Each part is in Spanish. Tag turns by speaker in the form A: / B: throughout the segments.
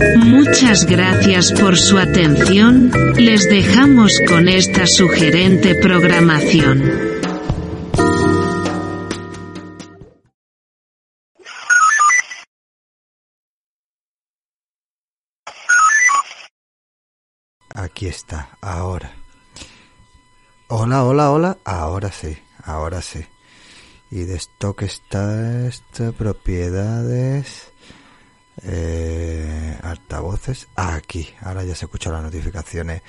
A: Muchas gracias por su atención, les dejamos con esta sugerente programación.
B: Aquí está, ahora. Hola, hola, hola. Ahora sí, ahora sí. Y de stock está esto, propiedades eh, altavoces. Aquí. Ahora ya se escuchan las notificaciones.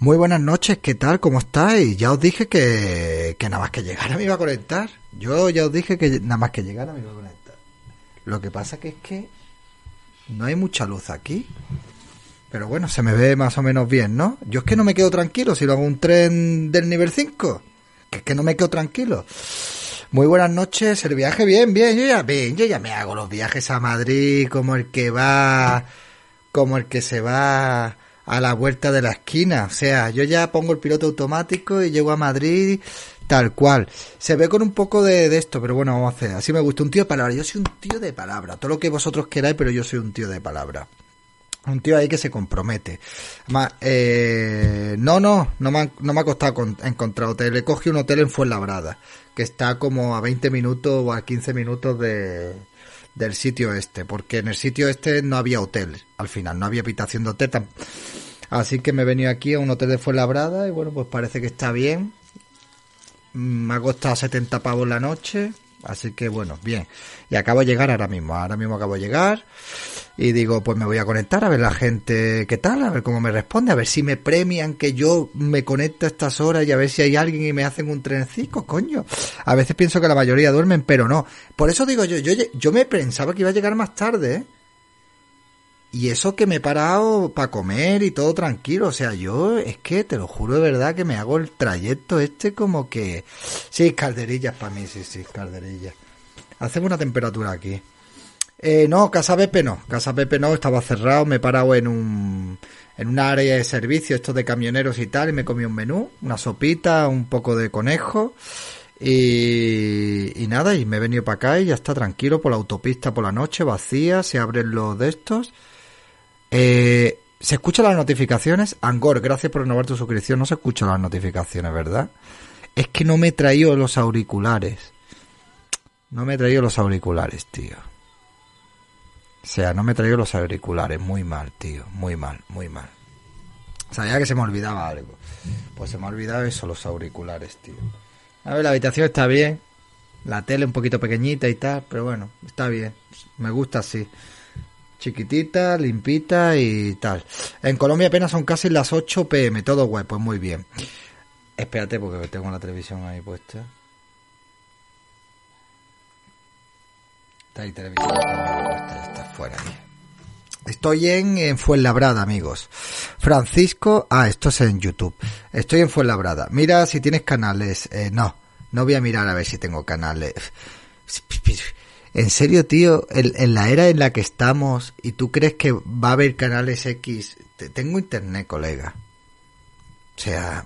B: Muy buenas noches qué tal cómo estáis ya os dije que, que nada más que llegara me iba a conectar. Yo ya os dije que nada más que llegara me iba a conectar. Lo que pasa que es que no hay mucha luz aquí. Pero bueno se me ve más o menos bien no yo es que no me quedo tranquilo si lo hago un tren del nivel 5 que es que no me quedo tranquilo muy buenas noches, el viaje bien, bien, yo ya, bien, yo ya me hago los viajes a Madrid como el que va, como el que se va a la vuelta de la esquina, o sea, yo ya pongo el piloto automático y llego a Madrid tal cual. Se ve con un poco de, de esto, pero bueno, vamos a hacer, así me gusta, un tío de palabra, yo soy un tío de palabra, todo lo que vosotros queráis, pero yo soy un tío de palabra. Un tío ahí que se compromete. eh, no, no, no me, ha, no me ha costado encontrar hotel. Le cogí un hotel en Fuenlabrada que está como a 20 minutos o a 15 minutos de, del sitio este, porque en el sitio este no había hotel, al final, no había habitación de hotel. Así que me he venido aquí a un hotel de Fuenlabrada y bueno, pues parece que está bien. Me ha costado 70 pavos la noche, así que bueno, bien. Y acabo de llegar ahora mismo, ahora mismo acabo de llegar y digo, pues me voy a conectar a ver la gente qué tal, a ver cómo me responde, a ver si me premian que yo me conecto a estas horas y a ver si hay alguien y me hacen un trencico, coño. A veces pienso que la mayoría duermen, pero no. Por eso digo yo, yo, yo me pensaba que iba a llegar más tarde, ¿eh? Y eso que me he parado para comer y todo tranquilo. O sea, yo es que te lo juro de verdad que me hago el trayecto este como que... Sí, calderillas para mí, sí, sí, calderillas. Hacemos una temperatura aquí. Eh, no, Casa Pepe no. Casa Pepe no, estaba cerrado. Me he parado en un, en una área de servicio, esto de camioneros y tal, y me comí un menú, una sopita, un poco de conejo. Y, y nada, y me he venido para acá y ya está tranquilo por la autopista por la noche, vacía, se abren los de estos. Eh, se escuchan las notificaciones. Angor, gracias por renovar tu suscripción. No se escuchan las notificaciones, ¿verdad? Es que no me he traído los auriculares. No me he traído los auriculares, tío. O sea, no me he traído los auriculares. Muy mal, tío. Muy mal, muy mal. Sabía que se me olvidaba algo. Pues se me ha olvidado eso, los auriculares, tío. A ver, la habitación está bien. La tele un poquito pequeñita y tal, pero bueno, está bien. Me gusta así chiquitita, limpita y tal. En Colombia apenas son casi las 8 pm, todo guay, pues muy bien. Espérate porque tengo la televisión ahí puesta. Está ahí televisión fuera. Estoy en, en Fuenlabrada, amigos. Francisco, ah, esto es en YouTube. Estoy en Fuenlabrada. Mira si tienes canales. Eh, no, no voy a mirar a ver si tengo canales. En serio, tío, en, en, la era en la que estamos y tú crees que va a haber canales X, Te, tengo internet, colega. O sea,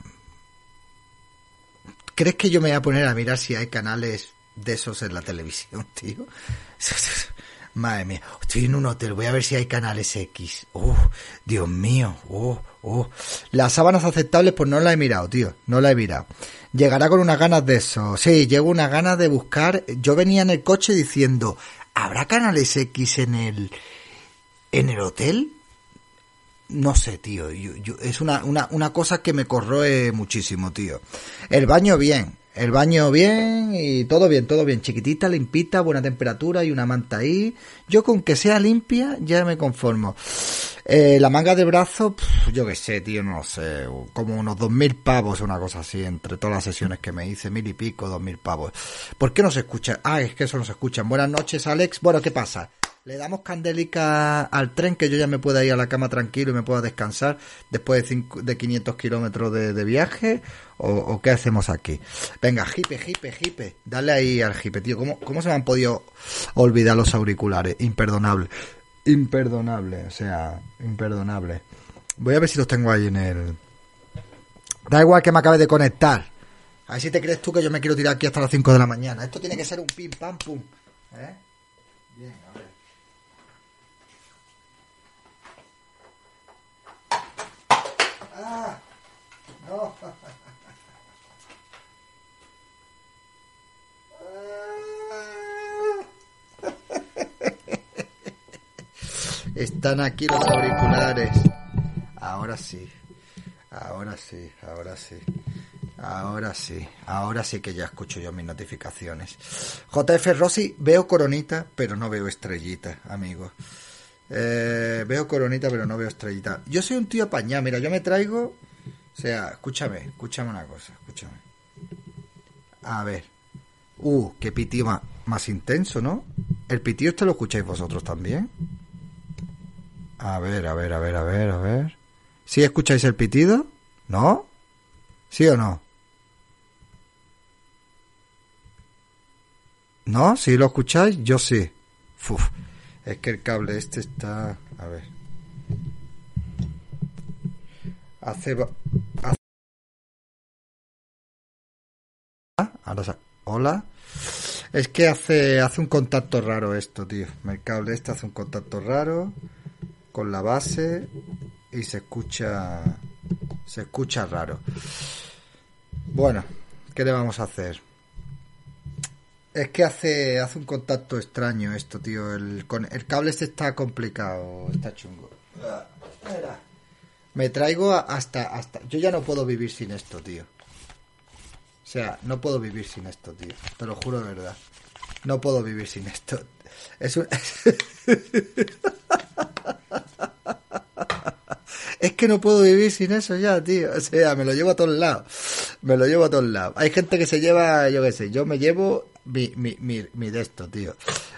B: ¿crees que yo me voy a poner a mirar si hay canales de esos en la televisión, tío? Madre mía, estoy en un hotel, voy a ver si hay canales X. Oh, Dios mío, oh, oh. Las sábanas aceptables, pues no la he mirado, tío, no la he mirado. Llegará con unas ganas de eso. Sí, llego unas ganas de buscar. Yo venía en el coche diciendo, ¿habrá canales X en el, en el hotel? No sé, tío. Yo, yo, es una, una, una cosa que me corroe muchísimo, tío. El baño bien. El baño bien y todo bien, todo bien. Chiquitita, limpita, buena temperatura y una manta ahí. Yo con que sea limpia ya me conformo. Eh, la manga de brazo, yo qué sé, tío, no sé, como unos dos mil pavos, una cosa así, entre todas las sesiones que me hice, mil y pico, dos mil pavos. ¿Por qué no se escucha? Ah, es que eso no se escuchan. Buenas noches, Alex. Bueno, ¿qué pasa? Le damos candélica al tren que yo ya me pueda ir a la cama tranquilo y me pueda descansar después de, cinco, de 500 kilómetros de, viaje o, qué hacemos aquí. Venga, jipe, jipe, jipe. Dale ahí al jipe, tío. ¿Cómo, ¿Cómo se me han podido olvidar los auriculares? Imperdonable. Imperdonable, o sea, imperdonable. Voy a ver si los tengo ahí en el... Da igual que me acabe de conectar. A ver si te crees tú que yo me quiero tirar aquí hasta las 5 de la mañana. Esto tiene que ser un pim pam pum. ¿Eh? Bien, a ver. Están aquí los auriculares. Ahora sí. Ahora sí, ahora sí. Ahora sí, ahora sí que ya escucho yo mis notificaciones. JF Rossi, veo coronita, pero no veo estrellita, amigo. Eh, veo coronita, pero no veo estrellita. Yo soy un tío apañado, mira, yo me traigo o sea, escúchame, escúchame una cosa, escúchame. A ver. Uh, qué pitío más, intenso, ¿no? ¿El pitío este lo escucháis vosotros también? A ver, a ver, a ver, a ver, a ver. ¿Sí escucháis el pitido? ¿No? ¿Sí o no? ¿No? ¿Sí lo escucháis? Yo sí. Uf, es que el cable este está... A ver. Hace, Ahora Hola. Es que hace, hace un contacto raro esto, tío. El cable este hace un contacto raro con la base y se escucha se escucha raro. Bueno, ¿qué le vamos a hacer? Es que hace, hace un contacto extraño esto, tío. El, con, el cable este está complicado, está chungo. Me traigo hasta, hasta... Yo ya no puedo vivir sin esto, tío. O sea, no puedo vivir sin esto, tío. Te lo juro de verdad. No puedo vivir sin esto. Es un... es que no puedo vivir sin eso ya, tío. O sea, me lo llevo a todos lados. Me lo llevo a todos lados. Hay gente que se lleva, yo qué sé, yo me llevo mi, mi, mi, mi de esto, tío.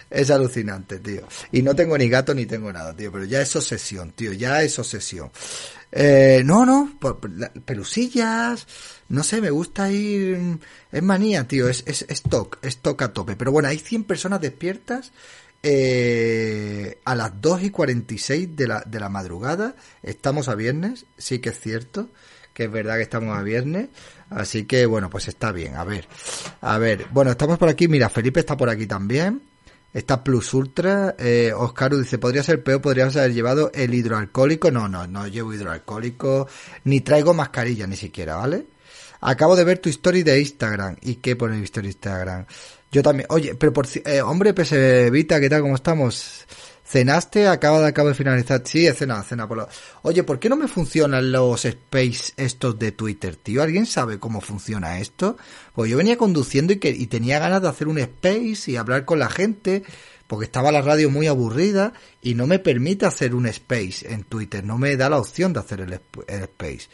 B: Es alucinante, tío. Y no tengo ni gato ni tengo nada, tío. Pero ya es obsesión, tío. Ya es obsesión. Eh, no, no, pelusillas, no sé, me gusta ir, es manía, tío, es, es, es toc, es a tope. Pero bueno, hay 100 personas despiertas eh, a las 2 y 46 de la, de la madrugada. Estamos a viernes, sí que es cierto, que es verdad que estamos a viernes. Así que bueno, pues está bien, a ver, a ver, bueno, estamos por aquí, mira, Felipe está por aquí también. Esta Plus Ultra, eh, Oscar dice, podría ser peor, podrías haber llevado el hidroalcohólico. No, no, no llevo hidroalcohólico, ni traigo mascarilla ni siquiera, ¿vale? Acabo de ver tu story de Instagram. ¿Y qué pone mi story de Instagram? Yo también, oye, pero por eh, hombre, PS Vita, ¿qué tal? ¿Cómo estamos? ¿Cenaste? Acaba de, acabo de finalizar. Sí, he cenado, cena por. Oye, ¿por qué no me funcionan los space estos de Twitter, tío? ¿Alguien sabe cómo funciona esto? Pues yo venía conduciendo y, que, y tenía ganas de hacer un space y hablar con la gente, porque estaba la radio muy aburrida y no me permite hacer un space en Twitter, no me da la opción de hacer el, space.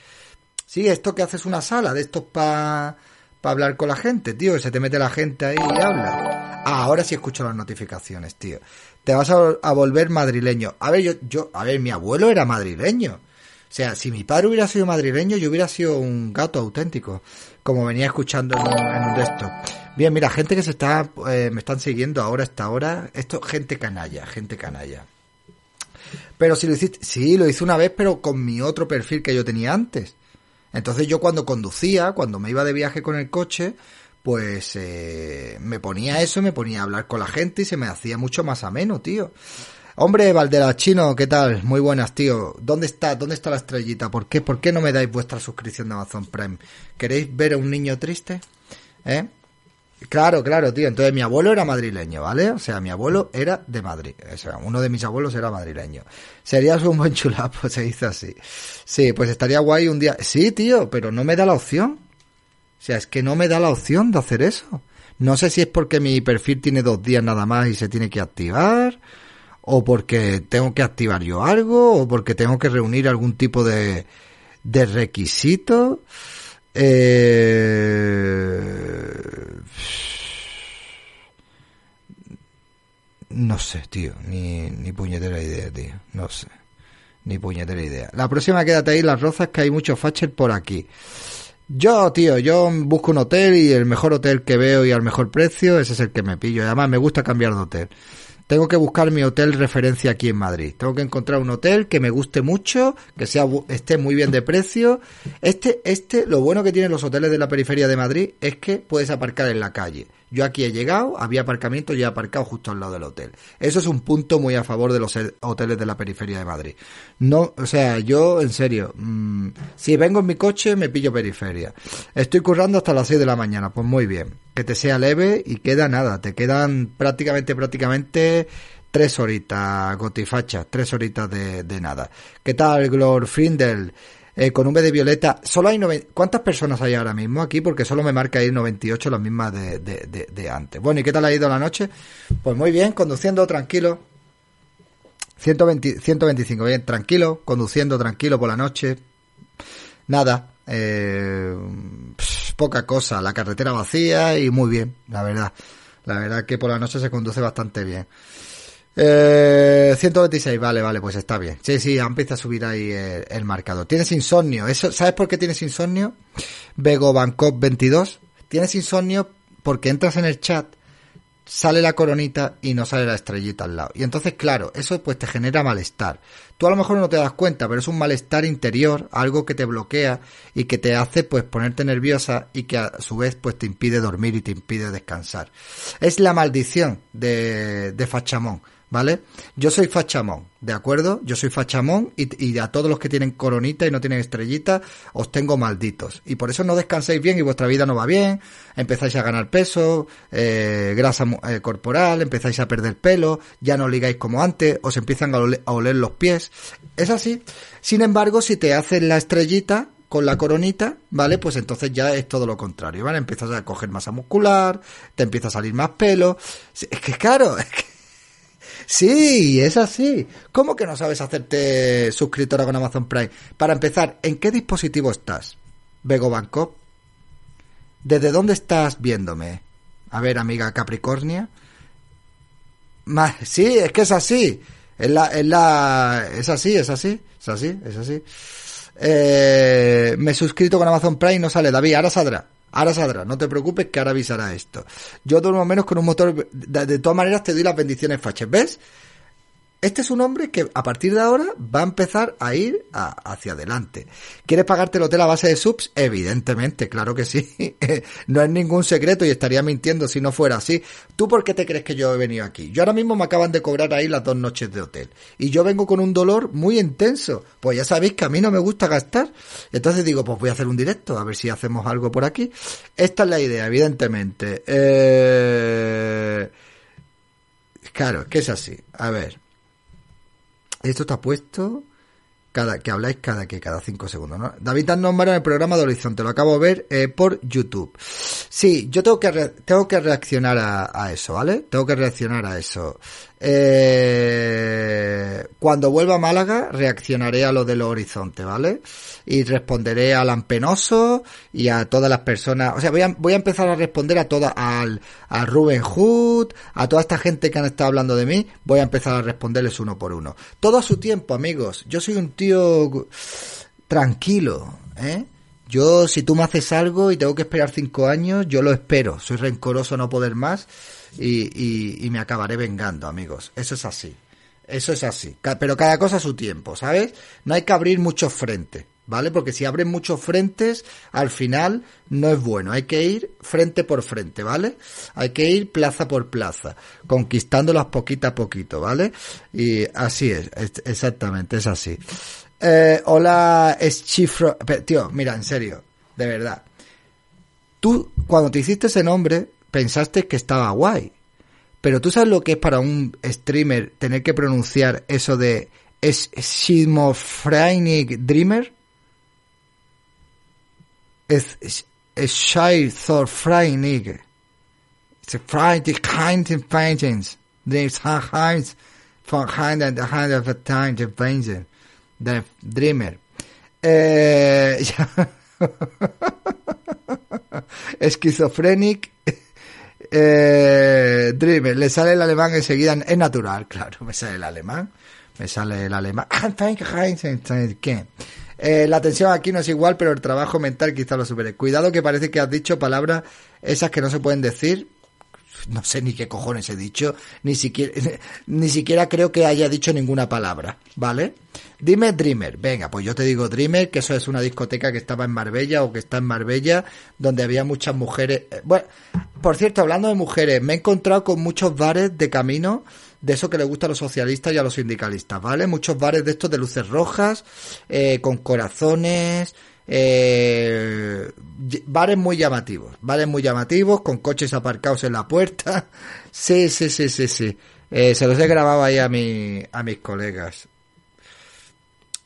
B: Sí, esto que haces una sala de estos para pa hablar con la gente, tío, que se te mete la gente ahí y habla. Ah, ahora sí escucho las notificaciones, tío te vas a, volver madrileño. A ver, yo, yo, a ver, mi abuelo era madrileño. O sea, si mi padre hubiera sido madrileño, yo hubiera sido un gato auténtico, como venía escuchando en un, estos. Bien, mira, gente que se está, eh, me están siguiendo ahora, esta hora, esto, gente canalla, gente canalla. Pero si lo hiciste, sí, lo hice una vez, pero con mi otro perfil que yo tenía antes. Entonces yo cuando conducía, cuando me iba de viaje con el coche, pues eh, me ponía eso, me ponía a hablar con la gente y se me hacía mucho más ameno, tío. Hombre, Valdera Chino, ¿qué tal? Muy buenas, tío. ¿Dónde está, dónde está la estrellita? ¿Por qué, por qué no me dais vuestra suscripción de Amazon Prime? ¿Queréis ver a un niño triste? ¿Eh? Claro, claro, tío. Entonces mi abuelo era madrileño, ¿vale? O sea, mi abuelo era de Madrid. O sea, uno de mis abuelos era madrileño. Serías un buen chulapo, se dice así. Sí, pues estaría guay un día. Sí, tío, pero no me da la opción. O sea, es que no me da la opción de hacer eso. No sé si es porque mi perfil tiene dos días nada más y se tiene que activar, o porque tengo que activar yo algo, o porque tengo que reunir algún tipo de, de requisito. Eh... No sé, tío, ni, ni puñetera idea, tío, no sé, ni puñetera idea. La próxima quédate ahí, las rozas, que hay muchos faches por aquí. Yo, tío, yo busco un hotel y el mejor hotel que veo y al mejor precio, ese es el que me pillo. Además, me gusta cambiar de hotel. Tengo que buscar mi hotel referencia aquí en Madrid. Tengo que encontrar un hotel que me guste mucho, que sea esté muy bien de precio. Este, este, lo bueno que tienen los hoteles de la periferia de Madrid es que puedes aparcar en la calle. Yo aquí he llegado, había aparcamiento y he aparcado justo al lado del hotel. Eso es un punto muy a favor de los hoteles de la periferia de Madrid. No, o sea, yo, en serio, mmm, si vengo en mi coche, me pillo periferia. Estoy currando hasta las 6 de la mañana, pues muy bien. Que te sea leve y queda nada, te quedan prácticamente, prácticamente tres horitas, gotifacha, tres horitas de, de nada. ¿Qué tal, Glor Frindel? Eh, con un B de violeta. Solo hay ¿Cuántas personas hay ahora mismo aquí? Porque solo me marca ahí 98, las mismas de, de, de, antes. Bueno, ¿y qué tal ha ido la noche? Pues muy bien, conduciendo tranquilo. 120, 125, bien, tranquilo, conduciendo tranquilo por la noche. Nada, eh, poca cosa, la carretera vacía y muy bien, la verdad. La verdad que por la noche se conduce bastante bien. Eh, 126, vale, vale, pues está bien. Sí, sí, empieza a subir ahí el, marcador. Tienes insomnio. Eso, ¿Sabes por qué tienes insomnio? Bego Bangkok 22. Tienes insomnio porque entras en el chat, sale la coronita y no sale la estrellita al lado. Y entonces, claro, eso pues te genera malestar. Tú a lo mejor no te das cuenta, pero es un malestar interior, algo que te bloquea y que te hace pues ponerte nerviosa y que a su vez pues te impide dormir y te impide descansar. Es la maldición de, de Fachamón ¿vale? Yo soy fachamón, ¿de acuerdo? Yo soy fachamón y, a todos los que tienen coronita y no tienen estrellita os tengo malditos. Y por eso no descansáis bien y vuestra vida no va bien, empezáis a ganar peso, eh, grasa eh, corporal, empezáis a perder pelo, ya no ligáis como antes, os empiezan a oler, los pies. Es así. Sin embargo, si te haces la estrellita, con la coronita, ¿vale? Pues entonces ya es todo lo contrario, ¿vale? Empiezas a coger masa muscular, te empieza a salir más pelo. Es que claro, es que Sí, es así. ¿Cómo que no sabes hacerte suscriptora con Amazon Prime? Para empezar, ¿en qué dispositivo estás? Bego Bangkok. ¿Desde dónde estás viéndome? A ver, amiga Capricornia. sí, es que es así. Es la, es la, es así, es así, es así, es así. Eh, me he suscrito con Amazon Prime y no sale. David, ahora saldrá. Ahora saldrá, no te preocupes que ahora avisará esto. Yo duermo menos con un motor, de, de todas maneras te doy las bendiciones faches, ¿ves? Este es un hombre que a partir de ahora va a empezar a ir hacia adelante. ¿Quieres pagarte el hotel a base de subs? Evidentemente, claro que sí. no es ningún secreto y estaría mintiendo si no fuera así. ¿Tú por qué te crees que yo he venido aquí? Yo ahora mismo me acaban de cobrar ahí las dos noches de hotel. Y yo vengo con un dolor muy intenso. Pues ya sabéis que a mí no me gusta gastar. Entonces digo, pues voy a hacer un directo, a ver si hacemos algo por aquí. Esta es la idea, evidentemente. Eh... Claro, que es así. A ver. Esto está puesto cada que habláis cada que cada cinco segundos, ¿no? David Dan en el programa de Horizonte, lo acabo de ver eh, por YouTube. Sí, yo tengo que tengo que reaccionar a, eso, ¿vale? Tengo que reaccionar a eso. Eh, cuando vuelva a Málaga reaccionaré a lo del horizonte, ¿vale? Y responderé al Ampenoso y a todas las personas, o sea, voy a, voy a empezar a responder a toda, al, a Ruben Hood, a toda esta gente que han estado hablando de mí, voy a empezar a responderles uno por uno. Todo a su tiempo, amigos. Yo soy un tío tranquilo, ¿eh? Yo, si tú me haces algo y tengo que esperar cinco años, yo lo espero. Soy rencoroso no poder más y, y, me acabaré vengando, amigos. Eso es así. Eso es así. Pero cada cosa a su tiempo, ¿sabes? No hay que abrir muchos frentes, ¿vale? Porque si abren muchos frentes, al final no es bueno. Hay que ir frente por frente, ¿vale? Hay que ir plaza por plaza, conquistándolas poquito a poquito, ¿vale? Y así es, exactamente, es así. Eh, hola, es chifro. Tío, mira, en serio, de verdad. Tú, cuando te hiciste ese nombre, pensaste que estaba guay. Pero tú sabes lo que es para un streamer tener que pronunciar eso de es Schizophrenic Dreamer? Es, Freinig. It's a Friday kind of paintings. There's hands for hand and hand of a time to. The Dreamer. Eh, eh, Dreamer. Le sale el alemán enseguida. Es natural, claro. Me sale el alemán. Me sale el alemán. Eh, la tensión aquí no es igual, pero el trabajo mental quizá lo supere. Cuidado que parece que has dicho palabras esas que no se pueden decir. No sé ni qué cojones he dicho, ni siquiera, ni siquiera creo que haya dicho ninguna palabra, ¿vale? Dime Dreamer, venga, pues yo te digo Dreamer, que eso es una discoteca que estaba en Marbella o que está en Marbella, donde había muchas mujeres. Eh, bueno, por cierto, hablando de mujeres, me he encontrado con muchos bares de camino de eso que le gusta a los socialistas y a los sindicalistas, ¿vale? Muchos bares de estos de luces rojas, eh, con corazones, eh, bares muy llamativos, bares muy llamativos, con coches aparcados en la puerta. Sí, sí, sí, sí, sí. Eh, se los he grabado ahí a, mi, a mis colegas.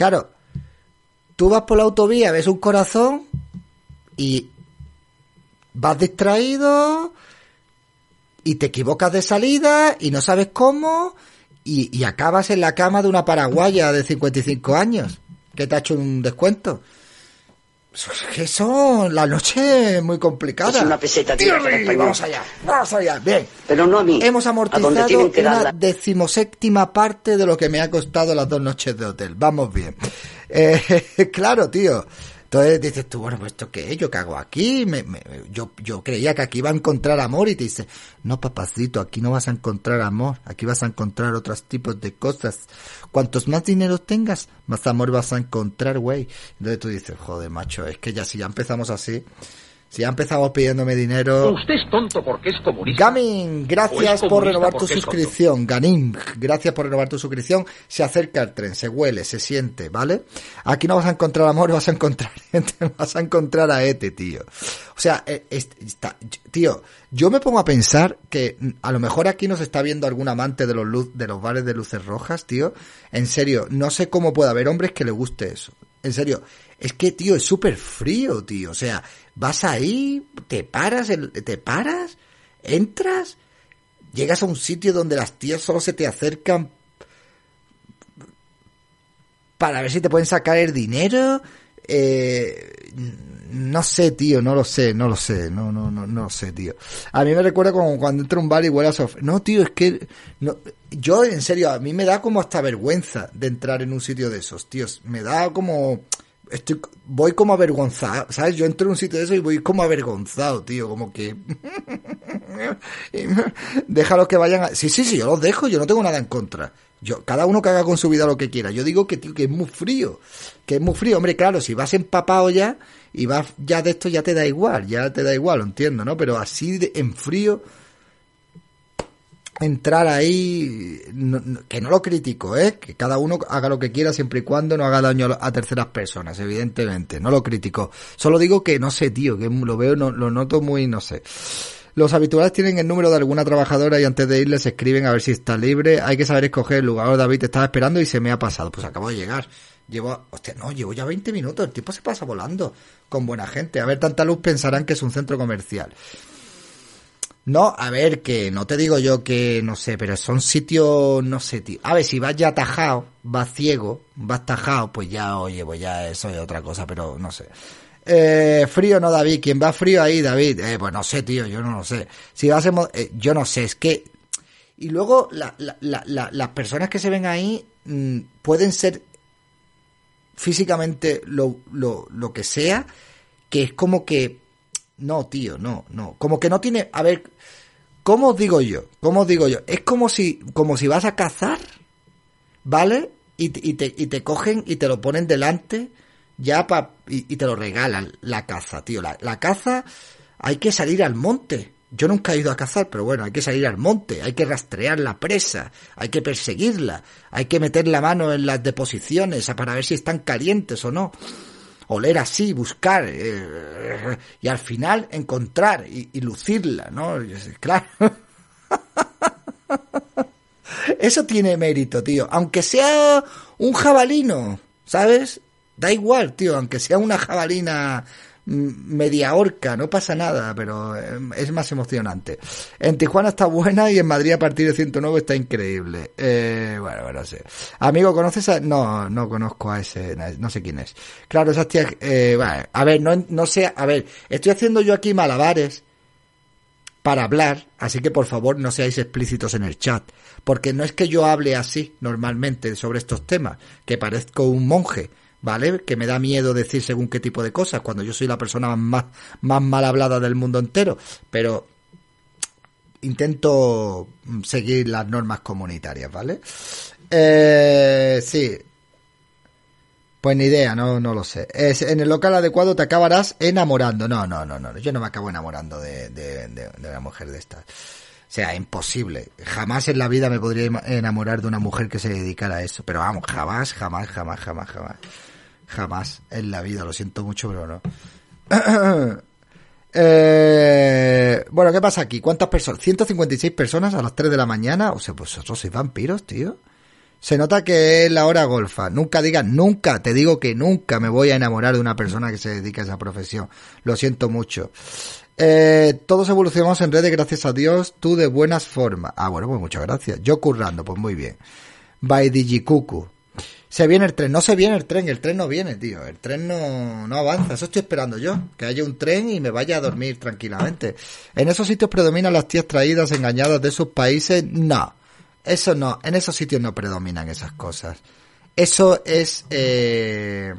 B: Claro, tú vas por la autovía, ves un corazón y vas distraído y te equivocas de salida y no sabes cómo y, acabas en la cama de una paraguaya de 55 años que te ha hecho un descuento. Eso, la noche es muy complicada.
C: Es una peseta, tío.
B: vamos allá, vamos allá. Bien.
C: Pero no a mí.
B: Hemos amortizado una decimoséptima parte de lo que me ha costado las dos noches de hotel. Vamos bien. Eh, claro, tío. Entonces dices tú, bueno, pues esto qué es, yo qué hago aquí, me, yo, yo creía que aquí iba a encontrar amor y te dice, no papacito, aquí no vas a encontrar amor, aquí vas a encontrar otros tipos de cosas. Cuantos más dinero tengas, más amor vas a encontrar, güey. Entonces tú dices, joder, macho, es que ya si ya empezamos así, si ya empezamos pidiéndome dinero.
D: Usted es tonto porque es comunista.
B: Gamin, gracias por renovar tu suscripción. Ganim, gracias por renovar tu suscripción. Se acerca el tren, se huele, se siente, ¿vale? Aquí no vas a encontrar amor, vas a encontrar vas a encontrar a Ete, tío. O sea, eh, está, tío, yo me pongo a pensar que a lo mejor aquí nos está viendo algún amante de los luz, de los bares de luces rojas, tío. En serio, no sé cómo puede haber hombres que le guste eso. En serio, es que, tío, es súper frío, tío. O sea, vas ahí, te paras, te paras, entras, llegas a un sitio donde las tías solo se te acercan para ver si te pueden sacar el dinero. Eh, no sé, tío, no lo sé, no lo sé, no, no, no, no lo sé, tío. A mí me recuerda como cuando entro a un bar huele a. No, tío, es que no, yo, en serio, a mí me da como hasta vergüenza de entrar en un sitio de esos, tíos. Me da como estoy, voy como avergonzado, ¿sabes? Yo entro en un sitio de eso y voy como avergonzado, tío, como que... Déjalo que vayan a... Sí, sí, sí, yo los dejo, yo no tengo nada en contra. Yo, cada uno que haga con su vida lo que quiera. Yo digo que, tío, que es muy frío, que es muy frío. Hombre, claro, si vas empapado ya y vas ya de esto ya te da igual, ya te da igual, lo entiendo, ¿no? Pero así de, en frío entrar ahí, que no lo critico, ¿eh? que cada uno haga lo que quiera siempre y cuando no haga daño a terceras personas, evidentemente, no lo critico. Solo digo que no sé, tío, que lo veo, no, lo noto muy, no sé. Los habituales tienen el número de alguna trabajadora y antes de irles escriben a ver si está libre. Hay que saber escoger el lugar. David estaba esperando y se me ha pasado. Pues acabo de llegar. Llevo, hostia, no, llevo ya 20 minutos. El tiempo se pasa volando con buena gente. A ver, tanta luz pensarán que es un centro comercial. No, a ver, que no te digo yo que no sé, pero son sitios, no sé, tío. A ver, si vas ya tajado, vas ciego, vas tajado, pues ya, oye, pues ya eso es otra cosa, pero no sé. Eh, frío no, David. ¿Quién va frío ahí, David? Eh, pues no sé, tío, yo no lo sé. Si vas a, eh, yo no sé, es que... Y luego la, la, la, las personas que se ven ahí mm, pueden ser físicamente lo, lo, lo que sea, que es como que no, tío, no, no. Como que no tiene. A ver, ¿cómo os digo yo? ¿Cómo os digo yo? Es como si, como si vas a cazar, ¿vale? Y, te, y te cogen y te lo ponen delante ya pa, y, te lo regalan, la caza, tío. La, la caza hay que salir al monte. Yo nunca he ido a cazar, pero bueno, hay que salir al monte, hay que rastrear la presa, hay que perseguirla, hay que meter la mano en las deposiciones para ver si están calientes o no. Oler así, buscar, eh, y al final encontrar y, lucirla, ¿no? Claro. Eso tiene mérito, tío. Aunque sea un jabalino, ¿sabes? Da igual, tío, aunque sea una jabalina media horca, no pasa nada, pero em, es más emocionante. En Tijuana está buena y en Madrid a partir de 109 está increíble. Eh, bueno, bueno, sé. Amigo, ¿conoces a...? No, no conozco a ese, no sé quién es. Claro, esas tías, eh, a ver, no, no sé, a ver, estoy haciendo yo aquí malabares para hablar, así que por favor no seáis explícitos en el chat, porque no es que yo hable así normalmente sobre estos temas, que parezco un monje, ¿vale? Que me da miedo decir según qué tipo de cosas, cuando yo soy la persona más, más mal hablada del mundo entero, pero intento seguir las normas comunitarias, ¿vale? Eh, sí. Pues ni idea, no, no lo sé. Es, en el local adecuado te acabarás enamorando. No, no, no, no. Yo no me acabo enamorando de, de, de, de una mujer de estas. O sea, imposible. Jamás en la vida me podría enamorar de una mujer que se dedicara a eso. Pero vamos, jamás, jamás, jamás, jamás, jamás. Jamás en la vida, lo siento mucho, pero no. eh, bueno, ¿qué pasa aquí? ¿Cuántas personas? 156 personas a las 3 de la mañana. O sea, pues vosotros sois vampiros, tío. Se nota que es la hora golfa. Nunca digas nunca, te digo que nunca me voy a enamorar de una persona que se dedica a esa profesión. Lo siento mucho. Eh, todos evolucionamos en redes, gracias a Dios. Tú de buenas formas. Ah, bueno, pues muchas gracias. Yo currando, pues muy bien. By Digikuku. Se viene el tren, no se viene el tren, el tren no viene, tío, el tren no, no avanza, eso estoy esperando yo, que haya un tren y me vaya a dormir tranquilamente. En esos sitios predominan las tías traídas, engañadas de sus países, no, eso no, en esos sitios no predominan esas cosas. Eso es, eh,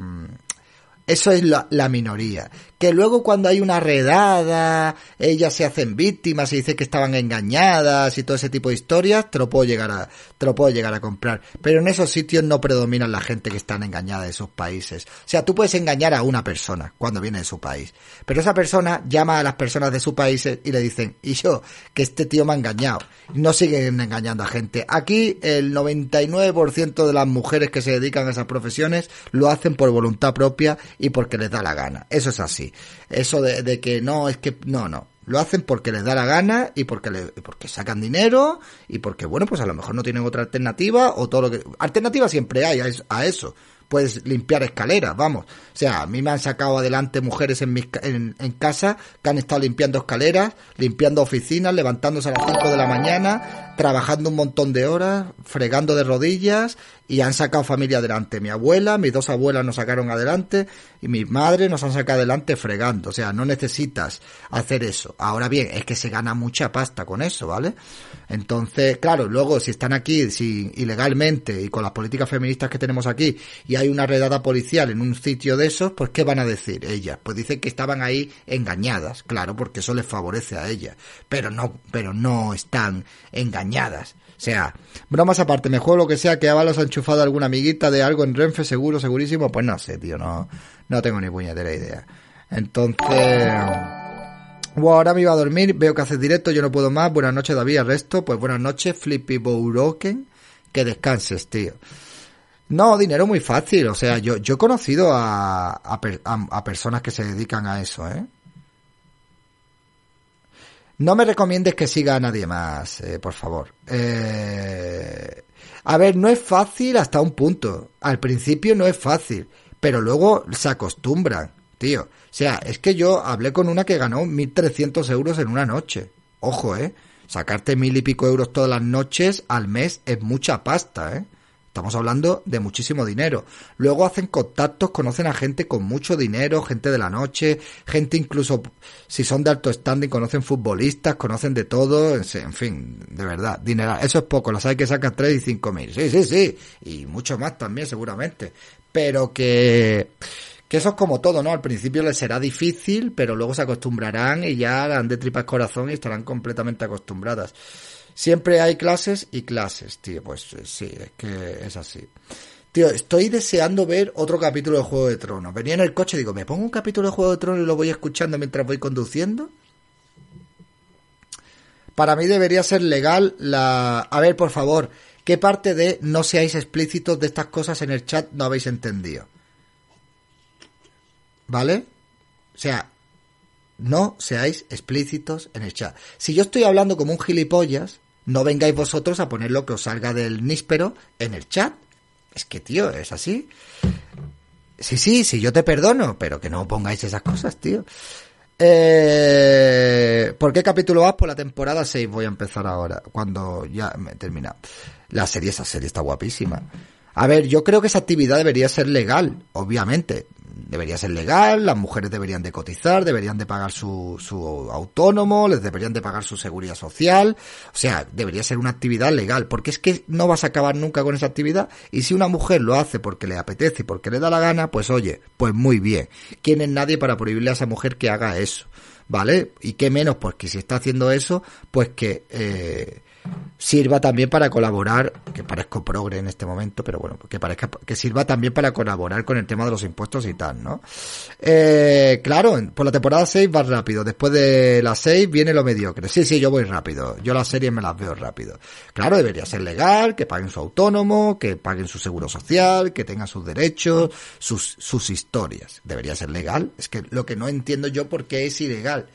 B: eso es la, minoría. Que luego cuando hay una redada, ellas se hacen víctimas y dicen que estaban engañadas y todo ese tipo de historias, te lo puedo llegar a, te lo puedo llegar a comprar. Pero en esos sitios no predominan la gente que están engañada de sus países. O sea, tú puedes engañar a una persona cuando viene de su país. Pero esa persona llama a las personas de su país y le dicen, y yo, que este tío me ha engañado. No siguen engañando a gente. Aquí el 99% de las mujeres que se dedican a esas profesiones lo hacen por voluntad propia y porque les da la gana. Eso es así. Eso de, que no, es que no, no. Lo hacen porque les da la gana y porque porque sacan dinero y porque, bueno, pues a lo mejor no tienen otra alternativa o todo lo que... Alternativa siempre hay a eso puedes limpiar escaleras, vamos. O sea, a mí me han sacado adelante mujeres en, en, en, casa que han estado limpiando escaleras, limpiando oficinas, levantándose a las 5 de la mañana, trabajando un montón de horas, fregando de rodillas y han sacado familia adelante. Mi abuela, mis dos abuelas nos sacaron adelante y mi madre nos han sacado adelante fregando. O sea, no necesitas hacer eso. Ahora bien, es que se gana mucha pasta con eso, ¿vale? Entonces, claro, luego si están aquí si, ilegalmente y con las políticas feministas que tenemos aquí y hay una redada policial en un sitio de esos, pues ¿qué van a decir ellas? Pues dicen que estaban ahí engañadas, claro, porque eso les favorece a ellas, pero no, pero no están engañadas. Sea, bromas aparte, me juego lo que sea que Avalos ha enchufado alguna amiguita de algo en Renfe, seguro, segurísimo. Pues no sé, tío, no, no tengo ni puñetera idea. Entonces, bueno, ahora me iba a dormir, veo que haces directo, yo no puedo más. Buenas noches, David, resto. Pues buenas noches, Flippy Bouroken. Que descanses, tío. No, dinero muy fácil. O sea, yo, yo he conocido a, a, a personas que se dedican a eso, ¿eh? No me recomiendes que siga a nadie más, eh, por favor. Eh... A ver, no es fácil hasta un punto. Al principio no es fácil, pero luego se acostumbran, tío. O sea, es que yo hablé con una que ganó 1.300 euros en una noche. Ojo, ¿eh? Sacarte mil y pico euros todas las noches al mes es mucha pasta, ¿eh? Estamos hablando de muchísimo dinero. Luego hacen contactos, conocen a gente con mucho dinero, gente de la noche, gente incluso, si son de alto standing, conocen futbolistas, conocen de todo, en fin, de verdad, dinero. Eso es poco, las hay que sacan 3 y 5 mil. Sí, sí, sí. Y mucho más también, seguramente. Pero que, que eso es como todo, ¿no? Al principio les será difícil, pero luego se acostumbrarán y ya harán de tripas corazón y estarán completamente acostumbradas. Siempre hay clases y clases, tío. Pues eh, sí, es que es así. Tío, estoy deseando ver otro capítulo de Juego de Tronos. Venía en el coche y digo, ¿me pongo un capítulo de Juego de Tronos y lo voy escuchando mientras voy conduciendo? Para mí debería ser legal la... A ver, por favor, ¿qué parte de no seáis explícitos de estas cosas en el chat no habéis entendido? ¿Vale? O sea, no seáis explícitos en el chat. Si yo estoy hablando como un gilipollas, no vengáis vosotros a poner lo que os salga del níspero en el chat. Es que, tío, es así. Sí, sí, sí, yo te perdono, pero que no pongáis esas cosas, tío. Eh, ¿Por qué capítulo vas? Por la temporada 6 voy a empezar ahora, cuando ya me he terminado. La serie, esa serie está guapísima. A ver, yo creo que esa actividad debería ser legal, obviamente debería ser legal, las mujeres deberían de cotizar, deberían de pagar su, su autónomo, les deberían de pagar su seguridad social, o sea, debería ser una actividad legal, porque es que no vas a acabar nunca con esa actividad y si una mujer lo hace porque le apetece y porque le da la gana, pues oye, pues muy bien. ¿Quién es nadie para prohibirle a esa mujer que haga eso? ¿Vale? Y qué menos, pues que si está haciendo eso, pues que... Eh, sirva también para colaborar, que parezco progre en este momento, pero bueno, que parezca que sirva también para colaborar con el tema de los impuestos y tal, ¿no? Eh, claro, por la temporada 6 va rápido, después de la 6 viene lo mediocre. Sí, sí, yo voy rápido, yo las series me las veo rápido. Claro, debería ser legal, que paguen su autónomo, que paguen su seguro social, que tengan sus derechos, sus, sus historias. Debería ser legal. Es que lo que no entiendo yo por qué es ilegal.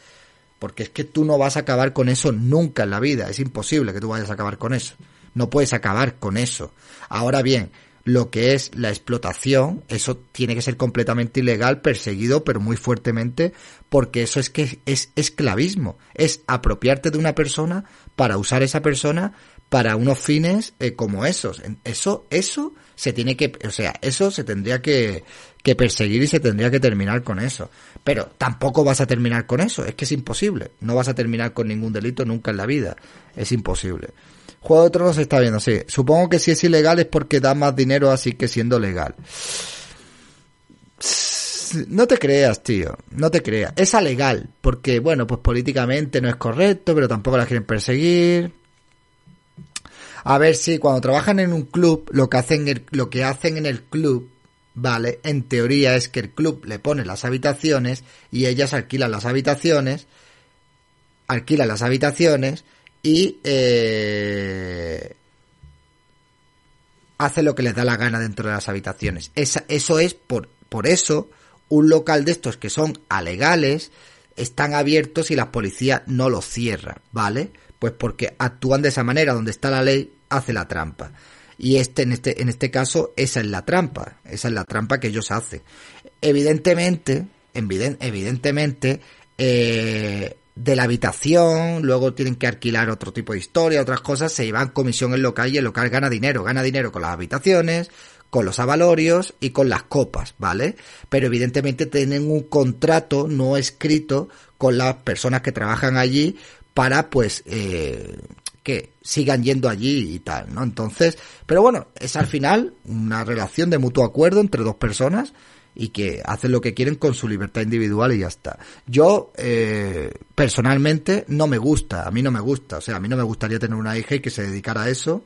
B: Porque es que tú no vas a acabar con eso nunca en la vida. Es imposible que tú vayas a acabar con eso. No puedes acabar con eso. Ahora bien, lo que es la explotación, eso tiene que ser completamente ilegal, perseguido, pero muy fuertemente, porque eso es que es esclavismo. Es apropiarte de una persona para usar esa persona para unos fines eh, como esos. Eso, eso se tiene que, o sea, eso se tendría que, que perseguir y se tendría que terminar con eso. Pero tampoco vas a terminar con eso, es que es imposible. No vas a terminar con ningún delito nunca en la vida. Es imposible. Juego de Tronos se está viendo, sí. Supongo que si es ilegal es porque da más dinero así que siendo legal. No te creas, tío. No te creas. Es alegal. Porque, bueno, pues políticamente no es correcto, pero tampoco la quieren perseguir. A ver si cuando trabajan en un club, lo que hacen, lo que hacen en el club Vale, en teoría es que el club le pone las habitaciones y ellas alquilan las habitaciones, alquilan las habitaciones y eh, hace lo que les da la gana dentro de las habitaciones. eso es por, por eso un local de estos que son alegales están abiertos y la policía no los cierra, ¿vale? Pues porque actúan de esa manera, donde está la ley, hace la trampa. Y este, en este, en este caso, esa es la trampa. Esa es la trampa que ellos hacen. Evidentemente, evidentemente, eh, de la habitación, luego tienen que alquilar otro tipo de historia, otras cosas, se llevan comisión en local y el local gana dinero, gana dinero con las habitaciones, con los avalorios y con las copas, ¿vale? Pero evidentemente tienen un contrato no escrito con las personas que trabajan allí para pues eh, que sigan yendo allí y tal, ¿no? Entonces, pero bueno, es al final una relación de mutuo acuerdo entre dos personas y que hacen lo que quieren con su libertad individual y ya está. Yo, eh, personalmente, no me gusta, a mí no me gusta, o sea, a mí no me gustaría tener una hija y que se dedicara a eso.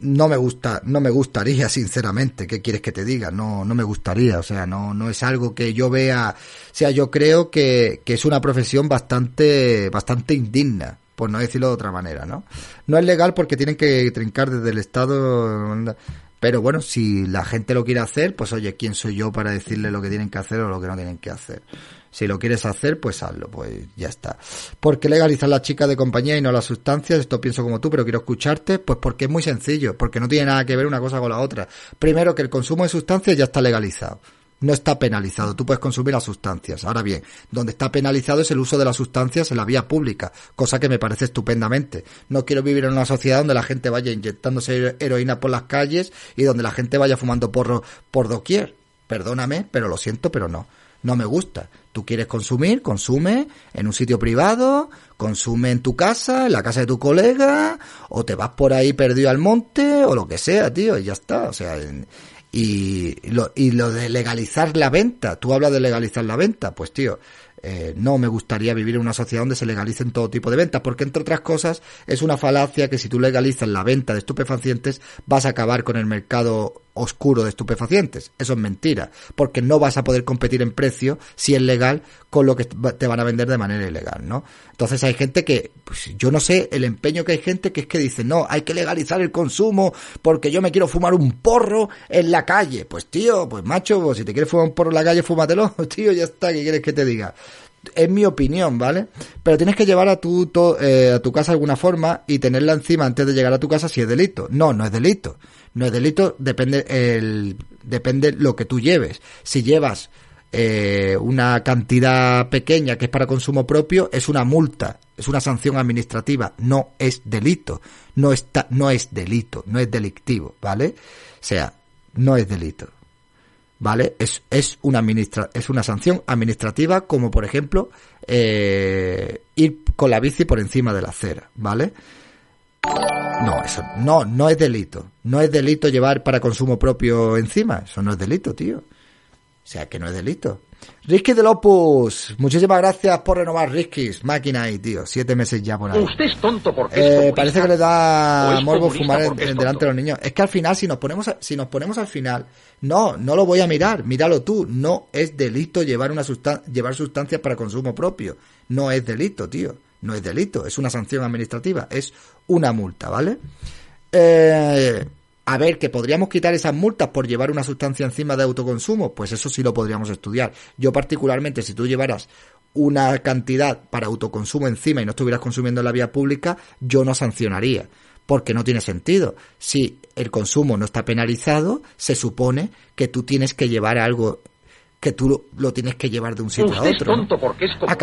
B: No me gusta, no me gustaría, sinceramente, ¿qué quieres que te diga? No, no me gustaría, o sea, no, no es algo que yo vea, o sea, yo creo que, que es una profesión bastante, bastante indigna por no decirlo de otra manera, ¿no? No es legal porque tienen que trincar desde el Estado, pero bueno, si la gente lo quiere hacer, pues oye, ¿quién soy yo para decirle lo que tienen que hacer o lo que no tienen que hacer? Si lo quieres hacer, pues hazlo, pues ya está. ¿Por qué legalizar la chica de compañía y no las sustancias? Esto pienso como tú, pero quiero escucharte. Pues porque es muy sencillo, porque no tiene nada que ver una cosa con la otra. Primero, que el consumo de sustancias ya está legalizado no está penalizado. Tú puedes consumir las sustancias. Ahora bien, donde está penalizado es el uso de las sustancias en la vía pública, cosa que me parece estupendamente. No quiero vivir en una sociedad donde la gente vaya inyectándose heroína por las calles y donde la gente vaya fumando porro por doquier. Perdóname, pero lo siento, pero no. No me gusta. Tú quieres consumir, consume en un sitio privado, consume en tu casa, en la casa de tu colega, o te vas por ahí perdido al monte, o lo que sea, tío, y ya está. O sea, Y lo, y lo de legalizar la venta, tú hablas de legalizar la venta, pues tío, eh, no me gustaría vivir en una sociedad donde se legalicen todo tipo de ventas, porque entre otras cosas es una falacia que si tú legalizas la venta de estupefacientes vas a acabar con el mercado oscuro de estupefacientes. Eso es mentira, porque no vas a poder competir en precio si es legal con lo que te van a vender de manera ilegal, ¿no? Entonces hay gente que, pues, yo no sé el empeño que hay gente que es que dice, no, hay que legalizar el consumo porque yo me quiero fumar un porro en la calle. Pues tío, pues macho, pues, si te quieres fumar un porro en la calle, fúmatelo, tío, ya está, ¿qué quieres que te diga? Es mi opinión, ¿vale? Pero tienes que llevar a tu, eh, a tu casa de alguna forma y tenerla encima antes de llegar a tu casa si es delito. No, no es delito. No es delito, depende el, depende lo que tú lleves. Si llevas eh, una cantidad pequeña que es para consumo propio, es una multa, es una sanción administrativa, no es delito. No está, no es delito, no es delictivo, ¿vale? O sea, no es delito. ¿Vale? Es, es, una, administra es una sanción administrativa como, por ejemplo, eh, ir con la bici por encima de la acera, ¿vale? No, eso no, no es delito. No es delito llevar para consumo propio encima. Eso no es delito, tío. O sea, que no es delito. Risky del Opus, muchísimas gracias por renovar Risky's, máquina ahí, tío. Siete meses ya por ahí.
D: Usted es tonto porque
B: eh, Parece que le da morbo fumar en, delante de los niños. Es que al final, si nos ponemos, si nos ponemos al final, no, no lo voy a mirar, míralo tú. No es delito llevar una llevar sustancias para consumo propio. No es delito, tío. No es delito, es una sanción administrativa, es una multa, ¿vale? Eh, a ver, que podríamos quitar esas multas por llevar una sustancia encima de autoconsumo, pues eso sí lo podríamos estudiar. Yo particularmente, si tú llevaras una cantidad para autoconsumo encima y no estuvieras consumiendo en la vía pública, yo no sancionaría, porque no tiene sentido. Si el consumo no está penalizado, se supone que tú tienes que llevar algo, que tú lo, tienes que llevar de un sitio a otro. Es
D: tonto porque es
B: A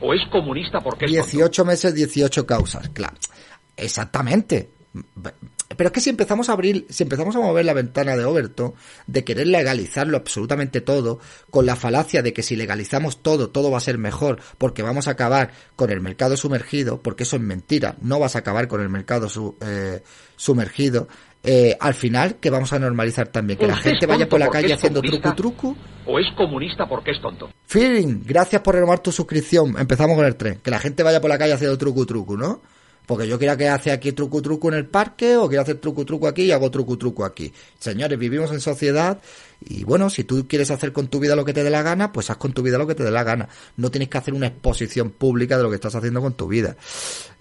D: O es comunista porque es
B: 18 meses, 18 causas, claro. Exactamente pero es que si empezamos a abrir, si empezamos a mover la ventana de Overton, de querer legalizarlo absolutamente todo, con la falacia de que si legalizamos todo, todo va a ser mejor, porque vamos a acabar con el mercado sumergido, porque eso es mentira, no vas a acabar con el mercado eh, sumergido, eh, al final que vamos a normalizar también que la gente vaya por la calle haciendo truco truco
D: o es comunista porque es tonto.
B: Feeling, gracias por renovar tu suscripción. Empezamos con el tren que la gente vaya por la calle haciendo truco truco ¿no? Porque yo quiero que hace aquí truco truco en el parque o quiero hacer truco truco aquí y hago truco truco aquí. Señores, vivimos en sociedad y bueno, si tú quieres hacer con tu vida lo que te dé la gana, pues haz con tu vida lo que te dé la gana. No tienes que hacer una exposición pública de lo que estás haciendo con tu vida.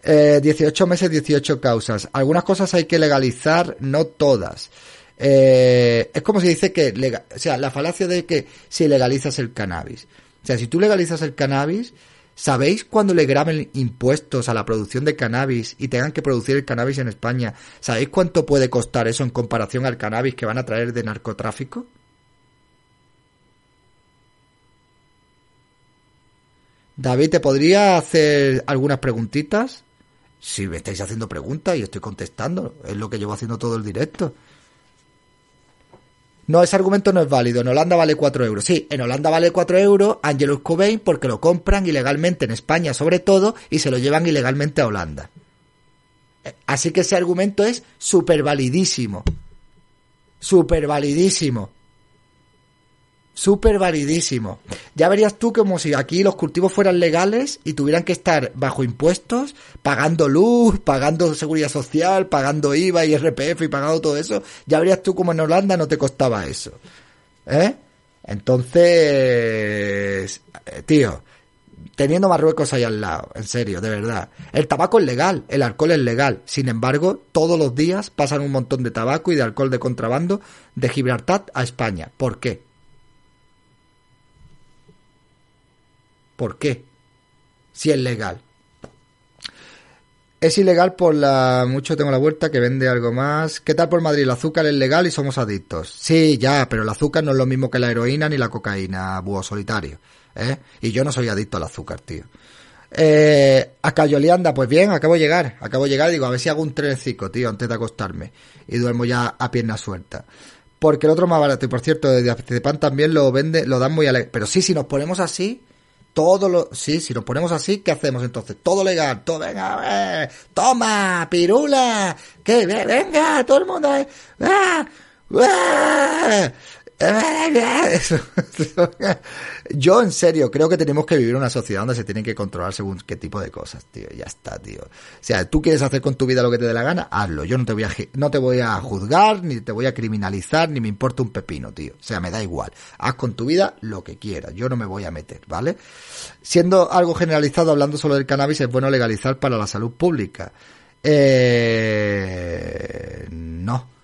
B: Eh, 18 meses, 18 causas. Algunas cosas hay que legalizar, no todas. Eh, es como se dice que, o sea, la falacia de que si legalizas el cannabis. O sea, si tú legalizas el cannabis, ¿Sabéis cuando le graben impuestos a la producción de cannabis y tengan que producir el cannabis en España? ¿Sabéis cuánto puede costar eso en comparación al cannabis que van a traer de narcotráfico? David, ¿te podría hacer algunas preguntitas? Si me estáis haciendo preguntas y estoy contestando, es lo que llevo haciendo todo el directo. No, ese argumento no es válido. En Holanda vale 4 euros. Sí, en Holanda vale 4 euros Angelus Cobain porque lo compran ilegalmente en España sobre todo y se lo llevan ilegalmente a Holanda. Así que ese argumento es súper validísimo. Súper validísimo. Súper validísimo. Ya verías tú como si aquí los cultivos fueran legales y tuvieran que estar bajo impuestos, pagando luz, pagando seguridad social, pagando IVA y RPF y pagando todo eso. Ya verías tú como en Holanda no te costaba eso. ¿Eh? Entonces, eh, tío, teniendo Marruecos ahí al lado, en serio, de verdad. El tabaco es legal, el alcohol es legal. Sin embargo, todos los días pasan un montón de tabaco y de alcohol de contrabando de Gibraltar a España. ¿Por qué? ¿Por qué? Si es legal. Es ilegal por la... Mucho tengo la vuelta que vende algo más. ¿Qué tal por Madrid? El azúcar es legal y somos adictos. Sí, ya, pero el azúcar no es lo mismo que la heroína ni la cocaína, búho solitario. ¿eh? Y yo no soy adicto al azúcar, tío. Eh, a Cayolianda, pues bien, acabo de llegar. Acabo de llegar y digo, a ver si hago un trenecico, tío, antes de acostarme. Y duermo ya a pierna suelta. Porque el otro más barato. Y por cierto, de pan también lo vende, lo dan muy alegre. Pero sí, si nos ponemos así, todo lo, sí, si nos ponemos así, ¿qué hacemos entonces? Todo legal, todo, venga, toma, pirula, que venga, todo el mundo, ah, Yo, en serio, creo que tenemos que vivir una sociedad donde se tienen que controlar según qué tipo de cosas, tío. Ya está, tío. O sea, tú quieres hacer con tu vida lo que te dé la gana, hazlo. Yo no te voy a, no te voy a juzgar, ni te voy a criminalizar, ni me importa un pepino, tío. O sea, me da igual. Haz con tu vida lo que quieras. Yo no me voy a meter, ¿vale? Siendo algo generalizado, hablando solo del cannabis, es bueno legalizar para la salud pública. Eh, no.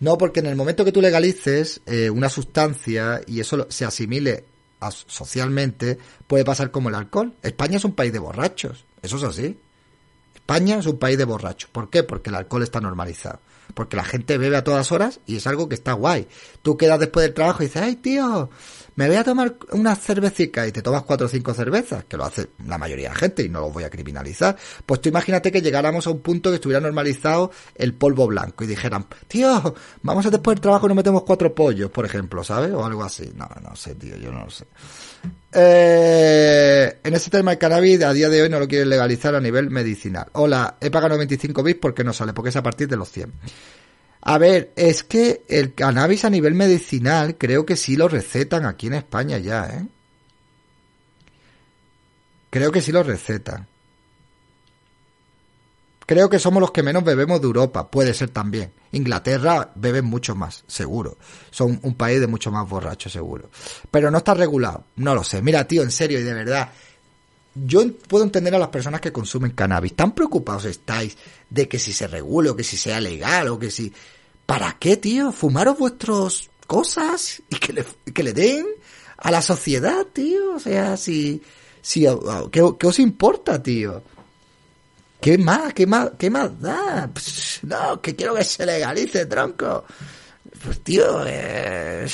B: No, porque en el momento que tú legalices eh, una sustancia y eso se asimile socialmente, puede pasar como el alcohol. España es un país de borrachos, eso es así. España es un país de borrachos. ¿Por qué? Porque el alcohol está normalizado. Porque la gente bebe a todas horas y es algo que está guay. Tú quedas después del trabajo y dices, ay tío, me voy a tomar una cervecita y te tomas cuatro o cinco cervezas, que lo hace la mayoría de la gente y no los voy a criminalizar. Pues tú imagínate que llegáramos a un punto que estuviera normalizado el polvo blanco y dijeran, tío, vamos a después del trabajo y nos metemos cuatro pollos, por ejemplo, ¿sabes? O algo así. No, no sé, tío, yo no lo sé. Eh, en ese tema el cannabis a día de hoy no lo quieren legalizar a nivel medicinal. Hola, he pagado 95 bits porque no sale, porque es a partir de los 100. A ver, es que el cannabis a nivel medicinal creo que sí lo recetan aquí en España ya, ¿eh? Creo que sí lo recetan. Creo que somos los que menos bebemos de Europa, puede ser también. Inglaterra bebe mucho más, seguro. Son un país de mucho más borrachos, seguro. Pero no está regulado, no lo sé. Mira, tío, en serio y de verdad, yo puedo entender a las personas que consumen cannabis. ¿Tan preocupados estáis de que si se regule o que si sea legal o que si... ¿Para qué, tío? Fumaros vuestras cosas y que le, que le den a la sociedad, tío. O sea, si, si, ¿qué, os importa, tío? ¿Qué más? ¿Qué más? ¿Qué más da? no, que quiero que se legalice, tronco. Pues, tío, eh,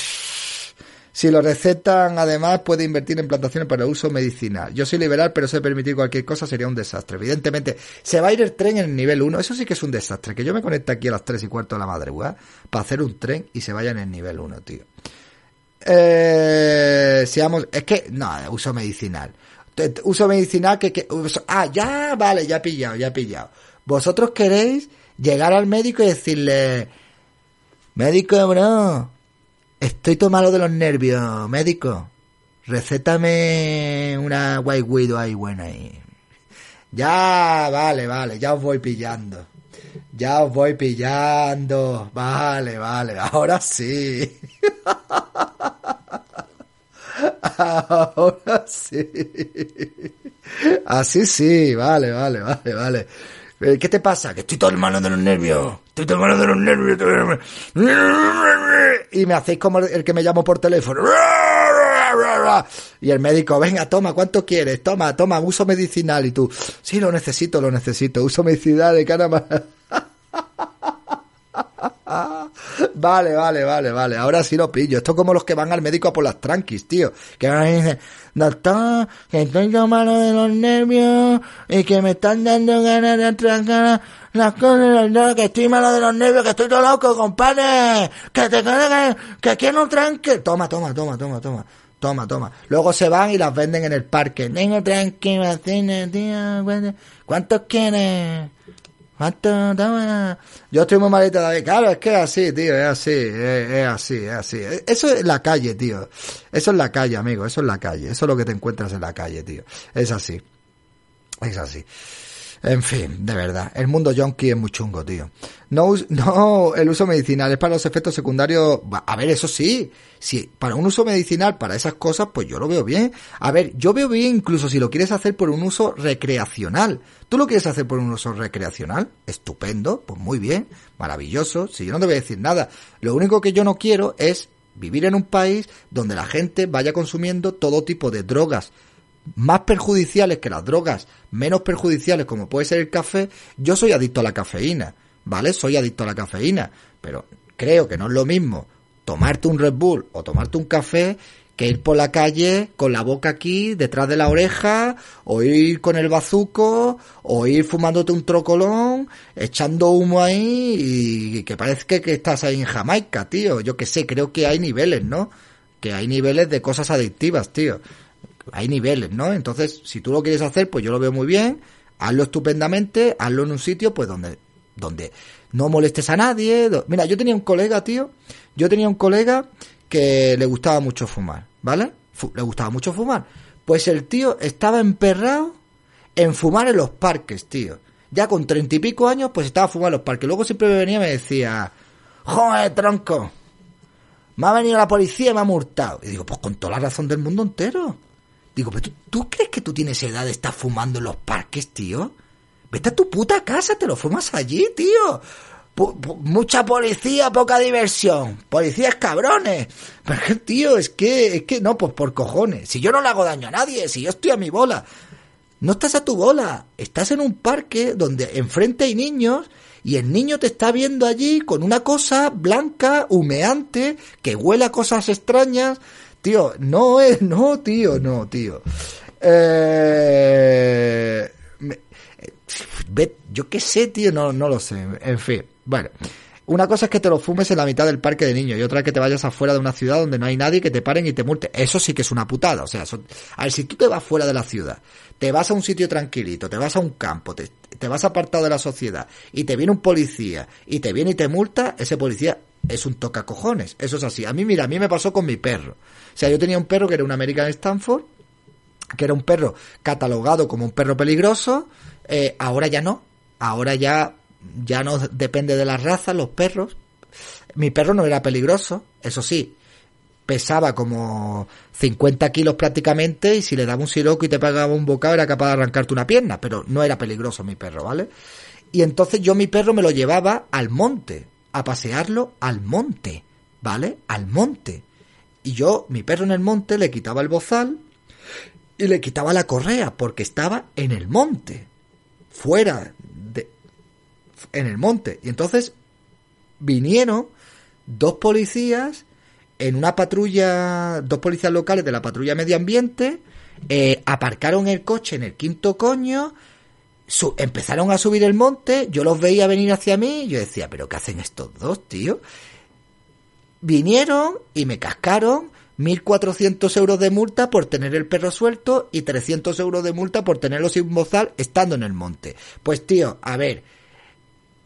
B: si lo recetan, además, puede invertir en plantaciones para uso medicinal. Yo soy liberal, pero sé permitir cualquier cosa sería un desastre. Evidentemente, se va a ir el tren en el nivel 1. Eso sí que es un desastre. Que yo me conecte aquí a las 3 y cuarto de la madrugada para hacer un tren y se vaya en el nivel 1, tío. Eh, seamos, es que, no, uso medicinal. Uso medicinal que, que, ah, ya, vale, ya he pillado, ya he pillado. Vosotros queréis llegar al médico y decirle, médico, bro, Estoy todo malo de los nervios, médico. Recétame una White Widow ahí buena ahí. Ya, vale, vale, ya os voy pillando. Ya os voy pillando. Vale, vale, ahora sí. Ahora sí. Así sí, vale, vale, vale, vale. Eh, ¿Qué te pasa? Que estoy todo malo de los nervios. Estoy todo malo de los nervios. Y me hacéis como el que me llamo por teléfono. Y el médico, venga, toma, ¿cuánto quieres? Toma, toma, uso medicinal. Y tú, sí, lo necesito, lo necesito. Uso medicinal de cara vale, vale, vale, vale. Ahora sí lo pillo. Esto es como los que van al médico a por las tranquis, tío. Que van y dicen, doctor, que estoy malo de los nervios y que me están dando ganas de atracar las cosas, que estoy malo de los nervios, que estoy todo loco, compadre. Que te que, que quiero un tranque. Toma, toma, toma, toma, toma. Toma, toma. Luego se van y las venden en el parque. Tengo tranqui, tío. ¿Cuántos quieres? Yo estoy muy malita David. Claro, es que es así, tío, es así, es, así, es así. Eso es la calle, tío. Eso es la calle, amigo, eso es la calle. Eso es lo que te encuentras en la calle, tío. Es así. Es así. En fin, de verdad, el mundo yonki es muy chungo, tío. No, no el uso medicinal, es para los efectos secundarios. A ver, eso sí, si para un uso medicinal, para esas cosas, pues yo lo veo bien. A ver, yo veo bien incluso si lo quieres hacer por un uso recreacional. ¿Tú lo quieres hacer por un uso recreacional? Estupendo, pues muy bien, maravilloso. Si yo no te voy a decir nada. Lo único que yo no quiero es vivir en un país donde la gente vaya consumiendo todo tipo de drogas más perjudiciales que las drogas, menos perjudiciales como puede ser el café, yo soy adicto a la cafeína, ¿vale? Soy adicto a la cafeína, pero creo que no es lo mismo tomarte un Red Bull o tomarte un café que ir por la calle con la boca aquí, detrás de la oreja, o ir con el bazuco, o ir fumándote un trocolón, echando humo ahí y que parezca que estás ahí en Jamaica, tío. Yo que sé, creo que hay niveles, ¿no? Que hay niveles de cosas adictivas, tío hay niveles, ¿no? Entonces, si tú lo quieres hacer, pues yo lo veo muy bien, hazlo estupendamente, hazlo en un sitio, pues donde donde no molestes a nadie. Mira, yo tenía un colega, tío, yo tenía un colega que le gustaba mucho fumar, ¿vale? Le gustaba mucho fumar. Pues el tío estaba emperrado en fumar en los parques, tío. Ya con treinta y pico años, pues estaba fumando en los parques. Luego siempre me venía y me decía, joder, tronco, me ha venido la policía y me ha multado. Y digo, pues con toda la razón del mundo entero. Digo, pero ¿tú, tú crees que tú tienes edad de estar fumando en los parques, tío? Vete a tu puta casa, te lo fumas allí, tío. Mucha policía, poca diversión. Policías cabrones. Pero tío, es que, es que no, pues por cojones. Si yo no le hago daño a nadie, si yo estoy a mi bola. No estás a tu bola. Estás en un parque donde enfrente hay niños y el niño te está viendo allí con una cosa blanca, humeante, que huele a cosas extrañas. Tío, no es, no, tío, no, tío. Eh, yo qué sé, tío, no, no lo sé. En fin, bueno. Una cosa es que te lo fumes en la mitad del parque de niños y otra es que te vayas afuera de una ciudad donde no hay nadie que te paren y te multen. Eso sí que es una putada. O sea, a ver, si tú te vas fuera de la ciudad, te vas a un sitio tranquilito, te vas a un campo, te vas apartado de la sociedad y te viene un policía y te viene y te multa, ese policía es un tocacojones. Eso es así. A mí, mira, a mí me pasó con mi perro. O sea, yo tenía un perro que era un American Stanford que era un perro catalogado como un perro peligroso, eh, ahora ya no, ahora ya, ya no depende de las razas, los perros. Mi perro no era peligroso, eso sí, pesaba como 50 kilos prácticamente y si le daba un siroco y te pegaba un bocado era capaz de arrancarte una pierna, pero no era peligroso mi perro, ¿vale? Y entonces yo mi perro me lo llevaba al monte, a pasearlo al monte, ¿vale? Al monte. Y yo, mi perro en el monte, le quitaba el bozal, y le quitaba la correa porque estaba en el monte, fuera de en el monte. Y entonces vinieron dos policías en una patrulla, dos policías locales de la patrulla medio ambiente, eh, aparcaron el coche en el quinto coño, su- empezaron a subir el monte, yo los veía venir hacia mí yo decía, pero ¿qué hacen estos dos, tío? Vinieron y me cascaron 1.400 euros de multa por tener el perro suelto y 300 euros de multa por tenerlo sin bozal estando en el monte. Pues tío, a ver,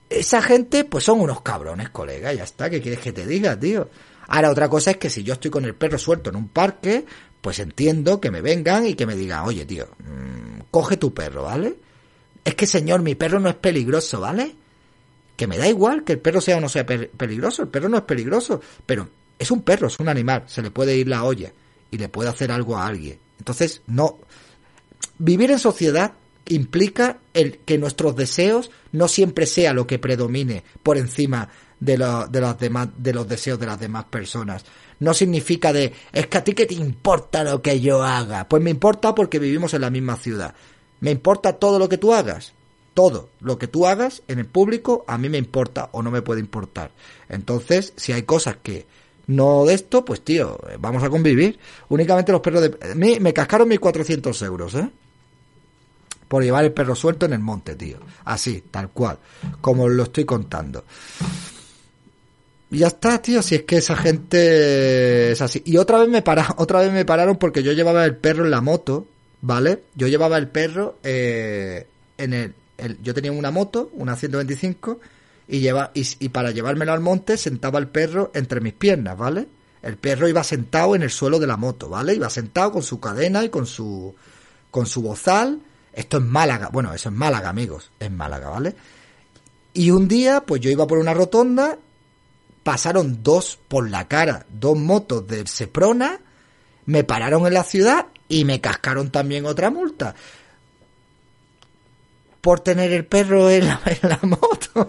B: esa gente pues son unos cabrones, colega, ya está, ¿qué quieres que te diga, tío? Ahora otra cosa es que si yo estoy con el perro suelto en un parque, pues entiendo que me vengan y que me digan, oye tío, mmm, coge tu perro, ¿vale? Es que señor, mi perro no es peligroso, ¿vale? que me da igual que el perro sea o no sea pe- peligroso, el perro no es peligroso, pero es un perro, es un animal, se le puede ir la olla y le puede hacer algo a alguien. Entonces, no. Vivir en sociedad implica el que nuestros deseos no siempre sea lo que predomine por encima de, de, los demás, de los deseos de las demás personas. No significa de, es que a ti que te importa lo que yo haga. Pues me importa porque vivimos en la misma ciudad. Me importa todo lo que tú hagas todo lo que tú hagas en el público a mí me importa o no me puede importar. Entonces, si hay cosas que no de esto, pues tío, eh, vamos a convivir. Únicamente los perros de... mí me cascaron 1.400 euros, ¿eh? Por llevar el perro suelto en el monte, tío. Así, tal cual. Como lo estoy contando. Y ya está, tío, si es que esa gente es así. Y otra vez me para, otra vez me pararon porque yo llevaba el perro en la moto, ¿vale? Yo llevaba el perro eh, en el, yo tenía una moto, una 125, y lleva, y, y para llevármelo al monte sentaba el perro entre mis piernas, ¿vale? El perro iba sentado en el suelo de la moto, ¿vale? Iba sentado con su cadena y con su con su bozal. Esto es Málaga, bueno, eso es Málaga, amigos, es Málaga, ¿vale? Y un día, pues yo iba por una rotonda, pasaron dos por la cara, dos motos del Seprona, me pararon en la ciudad y me cascaron también otra multa. Por tener el perro en la, en la moto.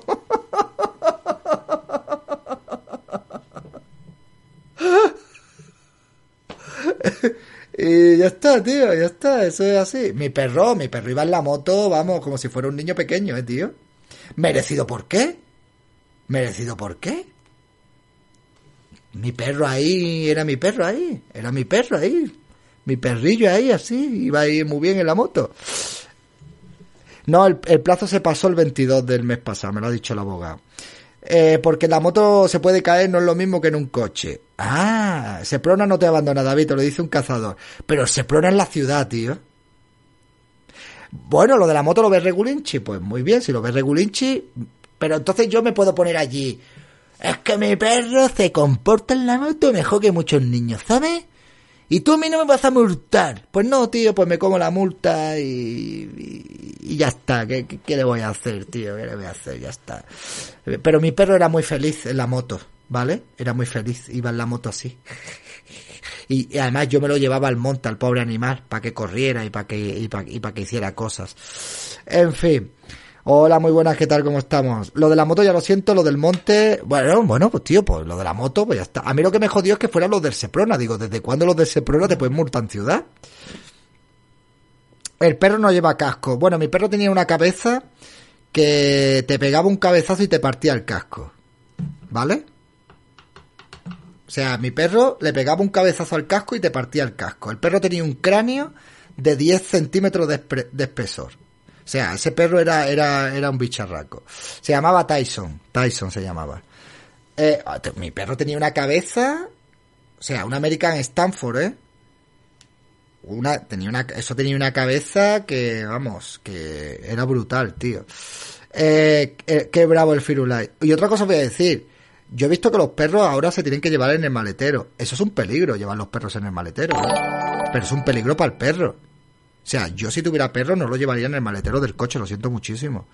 B: Y ya está, tío, ya está, eso es así. Mi perro, mi perro iba en la moto, vamos, como si fuera un niño pequeño, eh, tío. ¿Merecido por qué? ¿Merecido por qué? Mi perro ahí, era mi perro ahí, era mi perro ahí. Mi perrillo ahí, así, iba ahí muy bien en la moto. No, el, plazo se pasó el 22 del mes pasado, me lo ha dicho el abogado. Eh, porque la moto se puede caer, no es lo mismo que en un coche. Ah, Seprona no te abandona, David, te lo dice un cazador. Pero Seprona es la ciudad, tío. Bueno, lo de la moto lo ves regulinchi, pues muy bien, si lo ves regulinchi, Pero entonces yo me puedo poner allí. Es que mi perro se comporta en la moto mejor que muchos niños, ¿sabes? Y tú a mí no me vas a multar. Pues no, tío, pues me como la multa y, y, ya está. ¿Qué, ¿Qué, le voy a hacer, tío? ¿Qué le voy a hacer? Ya está. Pero mi perro era muy feliz en la moto, ¿vale? Era muy feliz, iba en la moto así. Y, además yo me lo llevaba al monte, al pobre animal, para que corriera y para que, y para que hiciera cosas. En fin. Hola, muy buenas, ¿qué tal? ¿Cómo estamos? Lo de la moto ya lo siento, lo del monte, bueno, bueno, pues tío, pues lo de la moto, pues ya está. A mí lo que me jodió es que fueran los del Seprona, digo, ¿desde cuándo los del Seprona te pueden multar en ciudad? El perro no lleva casco. Bueno, mi perro tenía una cabeza que te pegaba un cabezazo y te partía el casco. ¿Vale? O sea, mi perro le pegaba un cabezazo al casco y te partía el casco. El perro tenía un cráneo de 10 centímetros de, de espesor. O sea, ese perro era, era, era un bicharraco. Se llamaba Tyson. Tyson se llamaba. Eh, mi perro tenía una cabeza. O sea, un American Stanford, ¿eh? Una, tenía una, eso tenía una cabeza que, vamos, que era brutal, tío. Eh, eh, qué bravo el Firulai. Y otra cosa voy a decir. Yo he visto que los perros ahora se tienen que llevar en el maletero. Eso es un peligro, llevar los perros en el maletero. ¿eh? Pero es un peligro para el perro. O sea, yo si tuviera perro no lo llevaría en el maletero del coche, lo siento muchísimo.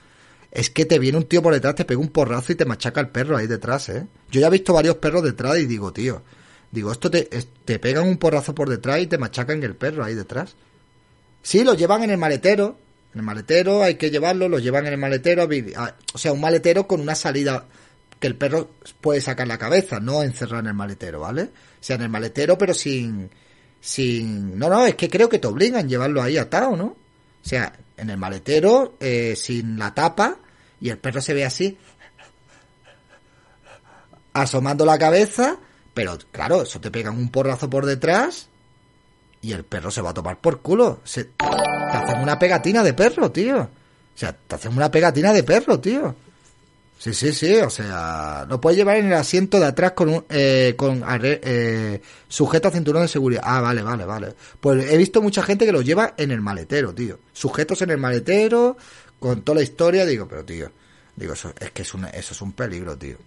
B: Es que te viene un tío por detrás, te pega un porrazo y te machaca el perro ahí detrás, ¿eh? Yo ya he visto varios perros detrás y digo, tío, digo, esto te, te pegan un porrazo por detrás y te machacan el perro ahí detrás. Sí, lo llevan en el maletero, en el maletero hay que llevarlo, lo llevan en el maletero, o sea, un maletero con una salida que el perro puede sacar la cabeza, no encerrar en el maletero, ¿vale? O sea, en el maletero pero sin sin... No, no, es que creo que te obligan a llevarlo ahí atado, ¿no? O sea, en el maletero, eh, sin la tapa, y el perro se ve así, asomando la cabeza, pero claro, eso te pegan un porrazo por detrás y el perro se va a tomar por culo. Se, te hacen una pegatina de perro, tío. O sea, te hacen una pegatina de perro, tío. Sí, sí, sí, o sea, lo puedes llevar en el asiento de atrás con un, eh, con eh, sujeto a cinturón de seguridad. Ah, vale, vale, vale. Pues he visto mucha gente que lo lleva en el maletero, tío. Sujetos en el maletero, con toda la historia, digo, pero tío, digo, eso, es que es un, eso es un peligro, tío.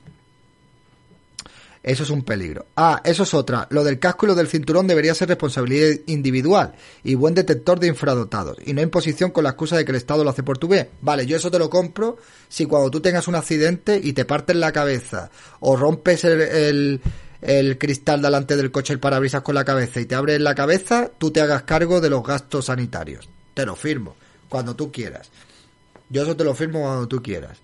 B: Eso es un peligro. Ah, eso es otra. Lo del casco y lo del cinturón debería ser responsabilidad individual y buen detector de infradotados. Y no imposición con la excusa de que el Estado lo hace por tu bien. Vale, yo eso te lo compro si cuando tú tengas un accidente y te partes la cabeza o rompes el, el, el cristal delante del coche, el parabrisas con la cabeza y te abres la cabeza, tú te hagas cargo de los gastos sanitarios. Te lo firmo. Cuando tú quieras. Yo eso te lo firmo cuando tú quieras.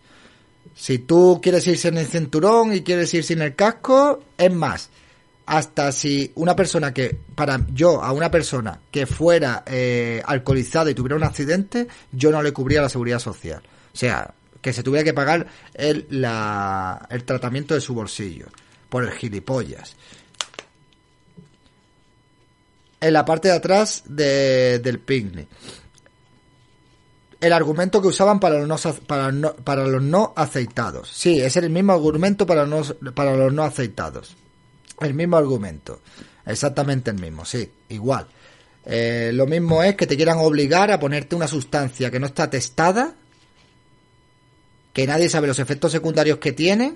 B: Si tú quieres ir sin el cinturón y quieres ir sin el casco, es más, hasta si una persona que, para yo, a una persona que fuera eh, alcoholizada y tuviera un accidente, yo no le cubría la seguridad social. O sea, que se tuviera que pagar el, la, el tratamiento de su bolsillo, por el gilipollas. En la parte de atrás de, del picnic el argumento que usaban para los no, para, no, los no aceitados. Sí, es el mismo argumento para, los, para los no aceitados. El mismo argumento. Exactamente el mismo, sí, igual. Eh, lo mismo es que te quieran obligar a ponerte una sustancia que no está testada, que nadie sabe los efectos secundarios que tiene,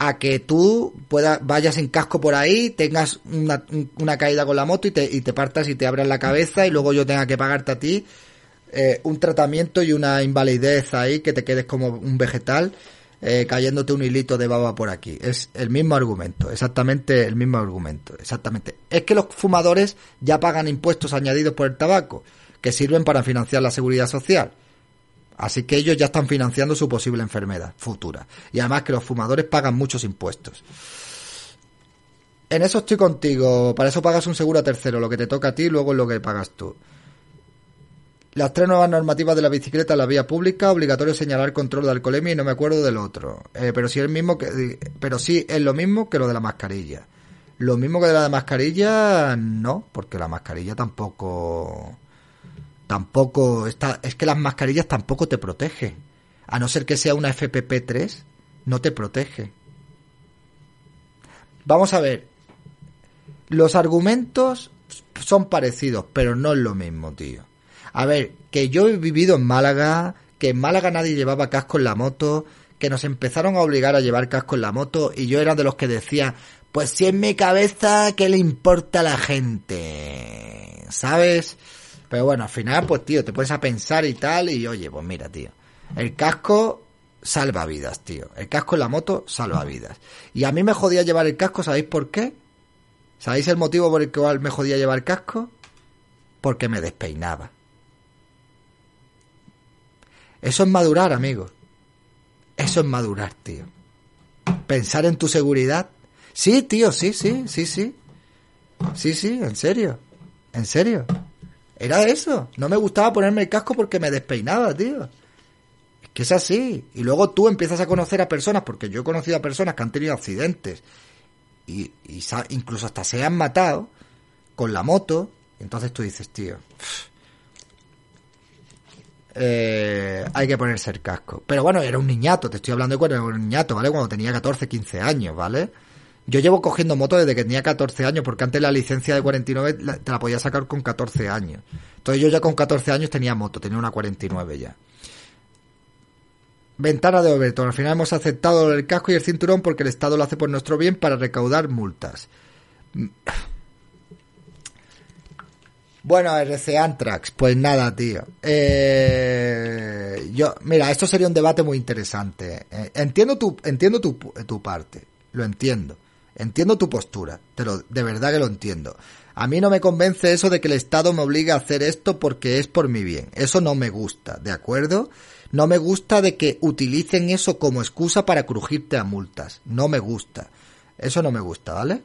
B: a que tú puedas, vayas en casco por ahí, tengas una, una caída con la moto y te, y te partas y te abras la cabeza y luego yo tenga que pagarte a ti eh, un tratamiento y una invalidez ahí que te quedes como un vegetal eh, cayéndote un hilito de baba por aquí. Es el mismo argumento, exactamente el mismo argumento, exactamente. Es que los fumadores ya pagan impuestos añadidos por el tabaco, que sirven para financiar la seguridad social. Así que ellos ya están financiando su posible enfermedad futura. Y además que los fumadores pagan muchos impuestos. En eso estoy contigo. Para eso pagas un seguro a tercero. Lo que te toca a ti, luego es lo que pagas tú. Las tres nuevas normativas de la bicicleta en la vía pública, obligatorio señalar control de alcoholemia y no me acuerdo del otro. Eh, pero sí es mismo que, pero sí es lo mismo que lo de la mascarilla. Lo mismo que de la mascarilla, no, porque la mascarilla tampoco, tampoco está, es que las mascarillas tampoco te protegen. A no ser que sea una FPP3, no te protege. Vamos a ver. Los argumentos son parecidos, pero no es lo mismo, tío. A ver, que yo he vivido en Málaga, que en Málaga nadie llevaba casco en la moto, que nos empezaron a obligar a llevar casco en la moto y yo era de los que decía, pues si en mi cabeza, ¿qué le importa a la gente? ¿Sabes? Pero bueno, al final, pues tío, te puedes a pensar y tal y oye, pues mira, tío, el casco salva vidas, tío. El casco en la moto salva vidas. Y a mí me jodía llevar el casco, ¿sabéis por qué? ¿Sabéis el motivo por el cual me jodía llevar casco? Porque me despeinaba. Eso es madurar, amigo. Eso es madurar, tío. Pensar en tu seguridad. Sí, tío, sí, sí, sí, sí. Sí, sí, en serio. En serio. Era eso. No me gustaba ponerme el casco porque me despeinaba, tío. Es que es así. Y luego tú empiezas a conocer a personas, porque yo he conocido a personas que han tenido accidentes y, incluso hasta se han matado con la moto. Entonces tú dices, tío, eh, hay que ponerse el casco. Pero bueno, era un niñato, te estoy hablando de cuando era un niñato, ¿vale? Cuando tenía 14, 15 años, ¿vale? Yo llevo cogiendo moto desde que tenía 14 años, porque antes la licencia de 49 te la podía sacar con 14 años. Entonces yo ya con 14 años tenía moto, tenía una 49 ya. Ventana de Overton. Al final hemos aceptado el casco y el cinturón porque el Estado lo hace por nuestro bien para recaudar multas. Bueno, RC Antrax, pues nada, tío. Eh, yo, mira, esto sería un debate muy interesante. Eh, entiendo tu, entiendo tu, tu parte, lo entiendo. Entiendo tu postura, pero de verdad que lo entiendo. A mí no me convence eso de que el Estado me obligue a hacer esto porque es por mi bien. Eso no me gusta, ¿de acuerdo? No me gusta de que utilicen eso como excusa para crujirte a multas. No me gusta. Eso no me gusta, ¿vale?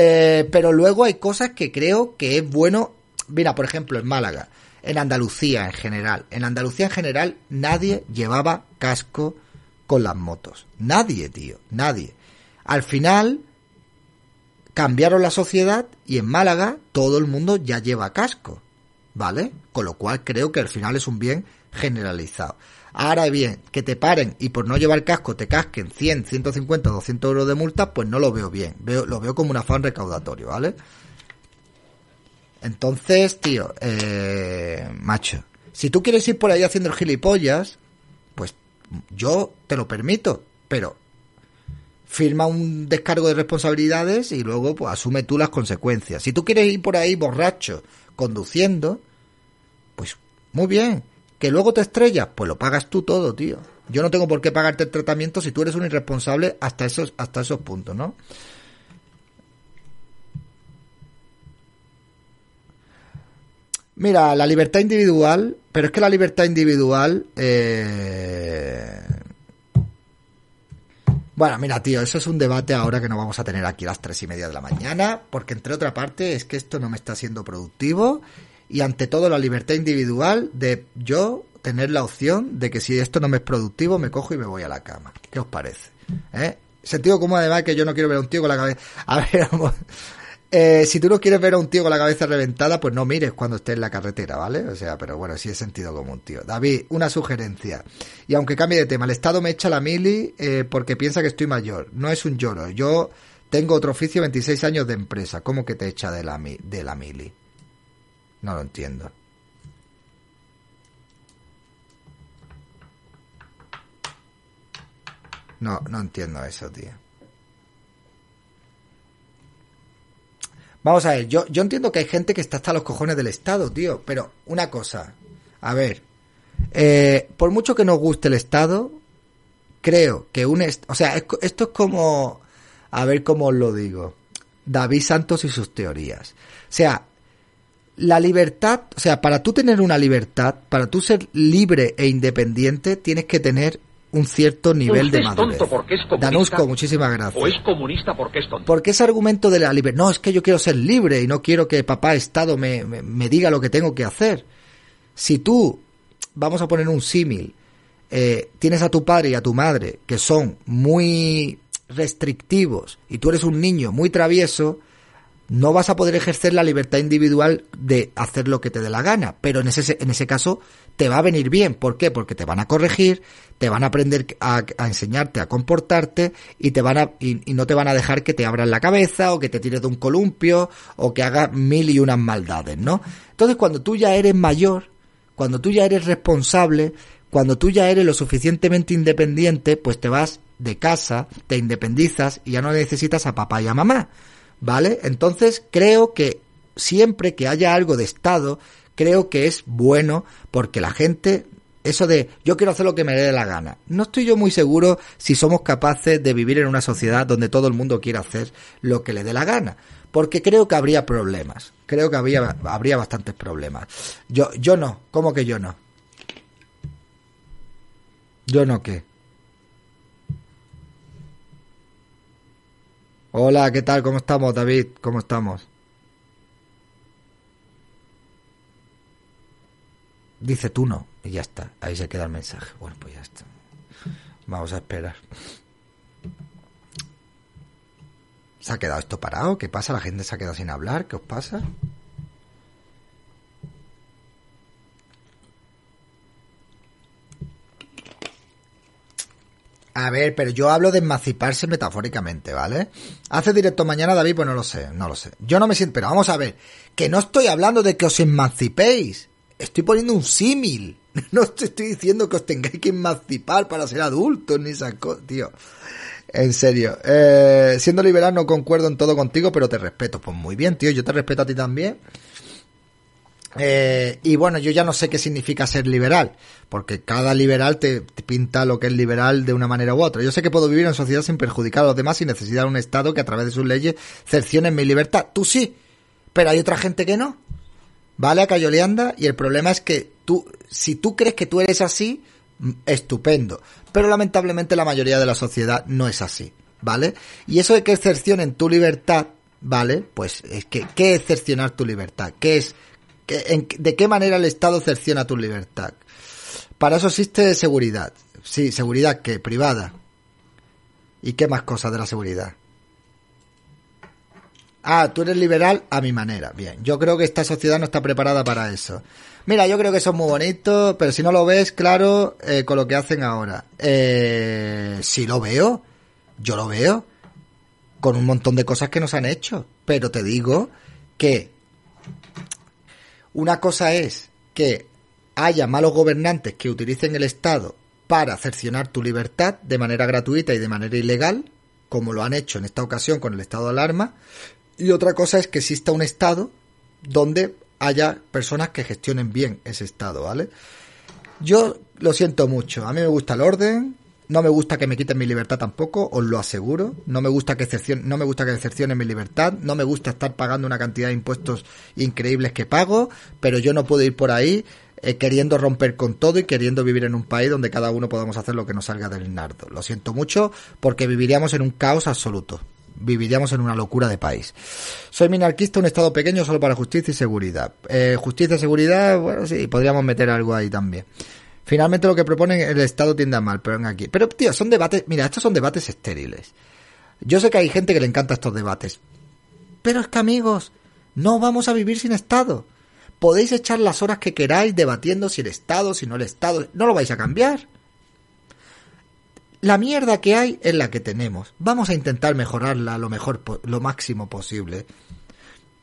B: Eh, pero luego hay cosas que creo que es bueno. Mira, por ejemplo, en Málaga, en Andalucía en general. En Andalucía en general nadie llevaba casco con las motos. Nadie, tío, nadie. Al final cambiaron la sociedad y en Málaga todo el mundo ya lleva casco. ¿Vale? Con lo cual creo que al final es un bien generalizado. Ahora bien, que te paren y por no llevar casco te casquen 100, 150, 200 euros de multa, pues no lo veo bien. Veo, lo veo como un afán recaudatorio, ¿vale? Entonces, tío, eh, macho, si tú quieres ir por ahí haciendo el gilipollas, pues yo te lo permito, pero firma un descargo de responsabilidades y luego pues, asume tú las consecuencias. Si tú quieres ir por ahí borracho, conduciendo, pues muy bien, ¿Que luego te estrellas? Pues lo pagas tú todo, tío. Yo no tengo por qué pagarte el tratamiento si tú eres un irresponsable hasta esos, hasta esos puntos, ¿no? Mira, la libertad individual, pero es que la libertad individual... Eh... Bueno, mira, tío, eso es un debate ahora que no vamos a tener aquí a las tres y media de la mañana, porque entre otra parte es que esto no me está siendo productivo y ante todo la libertad individual de yo tener la opción de que si esto no me es productivo me cojo y me voy a la cama. ¿Qué os parece? ¿Eh? Sentido como además que yo no quiero ver a un tío con la cabeza... A ver, eh, si tú no quieres ver a un tío con la cabeza reventada, pues no mires cuando esté en la carretera, ¿vale? O sea, pero bueno, sí es sentido común, tío. David, una sugerencia. Y aunque cambie de tema, el Estado me echa la mili eh, porque piensa que estoy mayor. No es un lloro. Yo tengo otro oficio, 26 años de empresa. ¿Cómo que te echa de la, de la mili? No lo entiendo. No, no entiendo eso, tío. Vamos a ver, yo, yo entiendo que hay gente que está hasta los cojones del Estado, tío, pero una cosa, a ver, eh, por mucho que nos guste el Estado, creo que un... o sea, esto es como... A ver cómo os lo digo. David Santos y sus teorías. O sea, la libertad, o sea, para tú tener una libertad, para tú ser libre e independiente, tienes que tener un cierto nivel de madurez.
D: porque es
B: Danusco, muchísimas gracias.
D: O es comunista porque es tonto.
B: Porque ese argumento de la libertad, no, es que yo quiero ser libre y no quiero que papá Estado me, me, diga lo que tengo que hacer. Si tú, vamos a poner un símil, eh, tienes a tu padre y a tu madre que son muy restrictivos y tú eres un niño muy travieso, no vas a poder ejercer la libertad individual de hacer lo que te dé la gana, pero en ese, en ese caso te va a venir bien. ¿Por qué? Porque te van a corregir, te van a aprender a, enseñarte a comportarte y te van a, y, no te van a dejar que te abran la cabeza o que te tires de un columpio o que hagas mil y unas maldades, ¿no? Entonces cuando tú ya eres mayor, cuando tú ya eres responsable, Cuando tú ya eres lo suficientemente independiente, pues te vas de casa, te independizas y ya no necesitas a papá y a mamá. ¿Vale? Entonces creo que siempre que haya algo de Estado, creo que es bueno porque la gente eso de yo quiero hacer lo que me dé la gana. No estoy yo muy seguro si somos capaces de vivir en una sociedad donde todo el mundo quiera hacer lo que le dé la gana. Porque creo que habría problemas. Creo que habría, habría bastantes problemas. Yo, yo no. ¿Cómo que yo no? ¿Yo no qué? Hola, ¿qué tal? ¿Cómo estamos, David? ¿Cómo estamos? Dice tú no. Y ya está. Ahí se queda el mensaje. Bueno, pues ya está. Vamos a esperar. ¿Se ha quedado esto parado? ¿Qué pasa? ¿La gente se ha quedado sin hablar? ¿Qué os pasa? A ver, pero yo hablo de emanciparse metafóricamente, ¿vale? Hace directo mañana, David, pues no lo sé, no lo sé. Yo no me siento, pero vamos a ver, que no estoy hablando de que os emancipéis. Estoy poniendo un símil. No estoy diciendo que os tengáis que emancipar para ser adultos, ni esas cosas, tío. En serio. Eh, siendo liberal no concuerdo en todo contigo, pero te respeto. Pues muy bien, tío, yo te respeto a ti también. Eh, y bueno, yo ya no sé qué significa ser liberal, porque cada liberal te, pinta lo que es liberal de una manera u otra. Yo sé que puedo vivir en sociedad sin perjudicar a los demás sin necesidad de un Estado que a través de sus leyes cercione mi libertad. Tú sí, pero hay otra gente que no. ¿Vale? A Cayoleanda, y el problema es que tú, si tú crees que tú eres así, estupendo. Pero lamentablemente la mayoría de la sociedad no es así, ¿vale? Y eso de que cercionen tu libertad, ¿vale? Pues es que, ¿qué es cercionar tu libertad? ¿Qué es, de qué manera el Estado cerciona tu libertad? Para eso existe seguridad. Sí, seguridad que privada. ¿Y qué más cosas de la seguridad? Ah, tú eres liberal a mi manera. Bien, yo creo que esta sociedad no está preparada para eso. Mira, yo creo que eso es muy bonito, pero si no lo ves, claro, eh, con lo que hacen ahora. Eh, sí lo veo, yo lo veo, con un montón de cosas que nos han hecho. Pero te digo que una cosa es que haya malos gobernantes que utilicen el Estado para cercionar tu libertad de manera gratuita y de manera ilegal, como lo han hecho en esta ocasión con el estado de alarma, y otra cosa es que exista un Estado donde haya personas que gestionen bien ese Estado, ¿vale? Yo lo siento mucho. A mí me gusta el orden. No me gusta que me quiten mi libertad tampoco, os lo aseguro. No me gusta que excepcion, no me gusta que excepcionen mi libertad. No me gusta estar pagando una cantidad de impuestos increíbles que pago, pero yo no puedo ir por ahí eh, queriendo romper con todo y queriendo vivir en un país donde cada uno podamos hacer lo que nos salga del nardo. Lo siento mucho porque viviríamos en un caos absoluto viviríamos en una locura de país. Soy minarquista, un estado pequeño solo para justicia y seguridad. Eh, justicia y seguridad, bueno, sí, podríamos meter algo ahí también. Finalmente lo que proponen el Estado tiende a mal, pero ven aquí. Pero, tío, son debates, mira, estos son debates estériles. Yo sé que hay gente que le encanta estos debates. Pero es que, amigos, no vamos a vivir sin Estado. Podéis echar las horas que queráis debatiendo si el Estado, si no el Estado, no lo vais a cambiar la mierda que hay es la que tenemos. Vamos a intentar mejorarla lo mejor, lo máximo posible.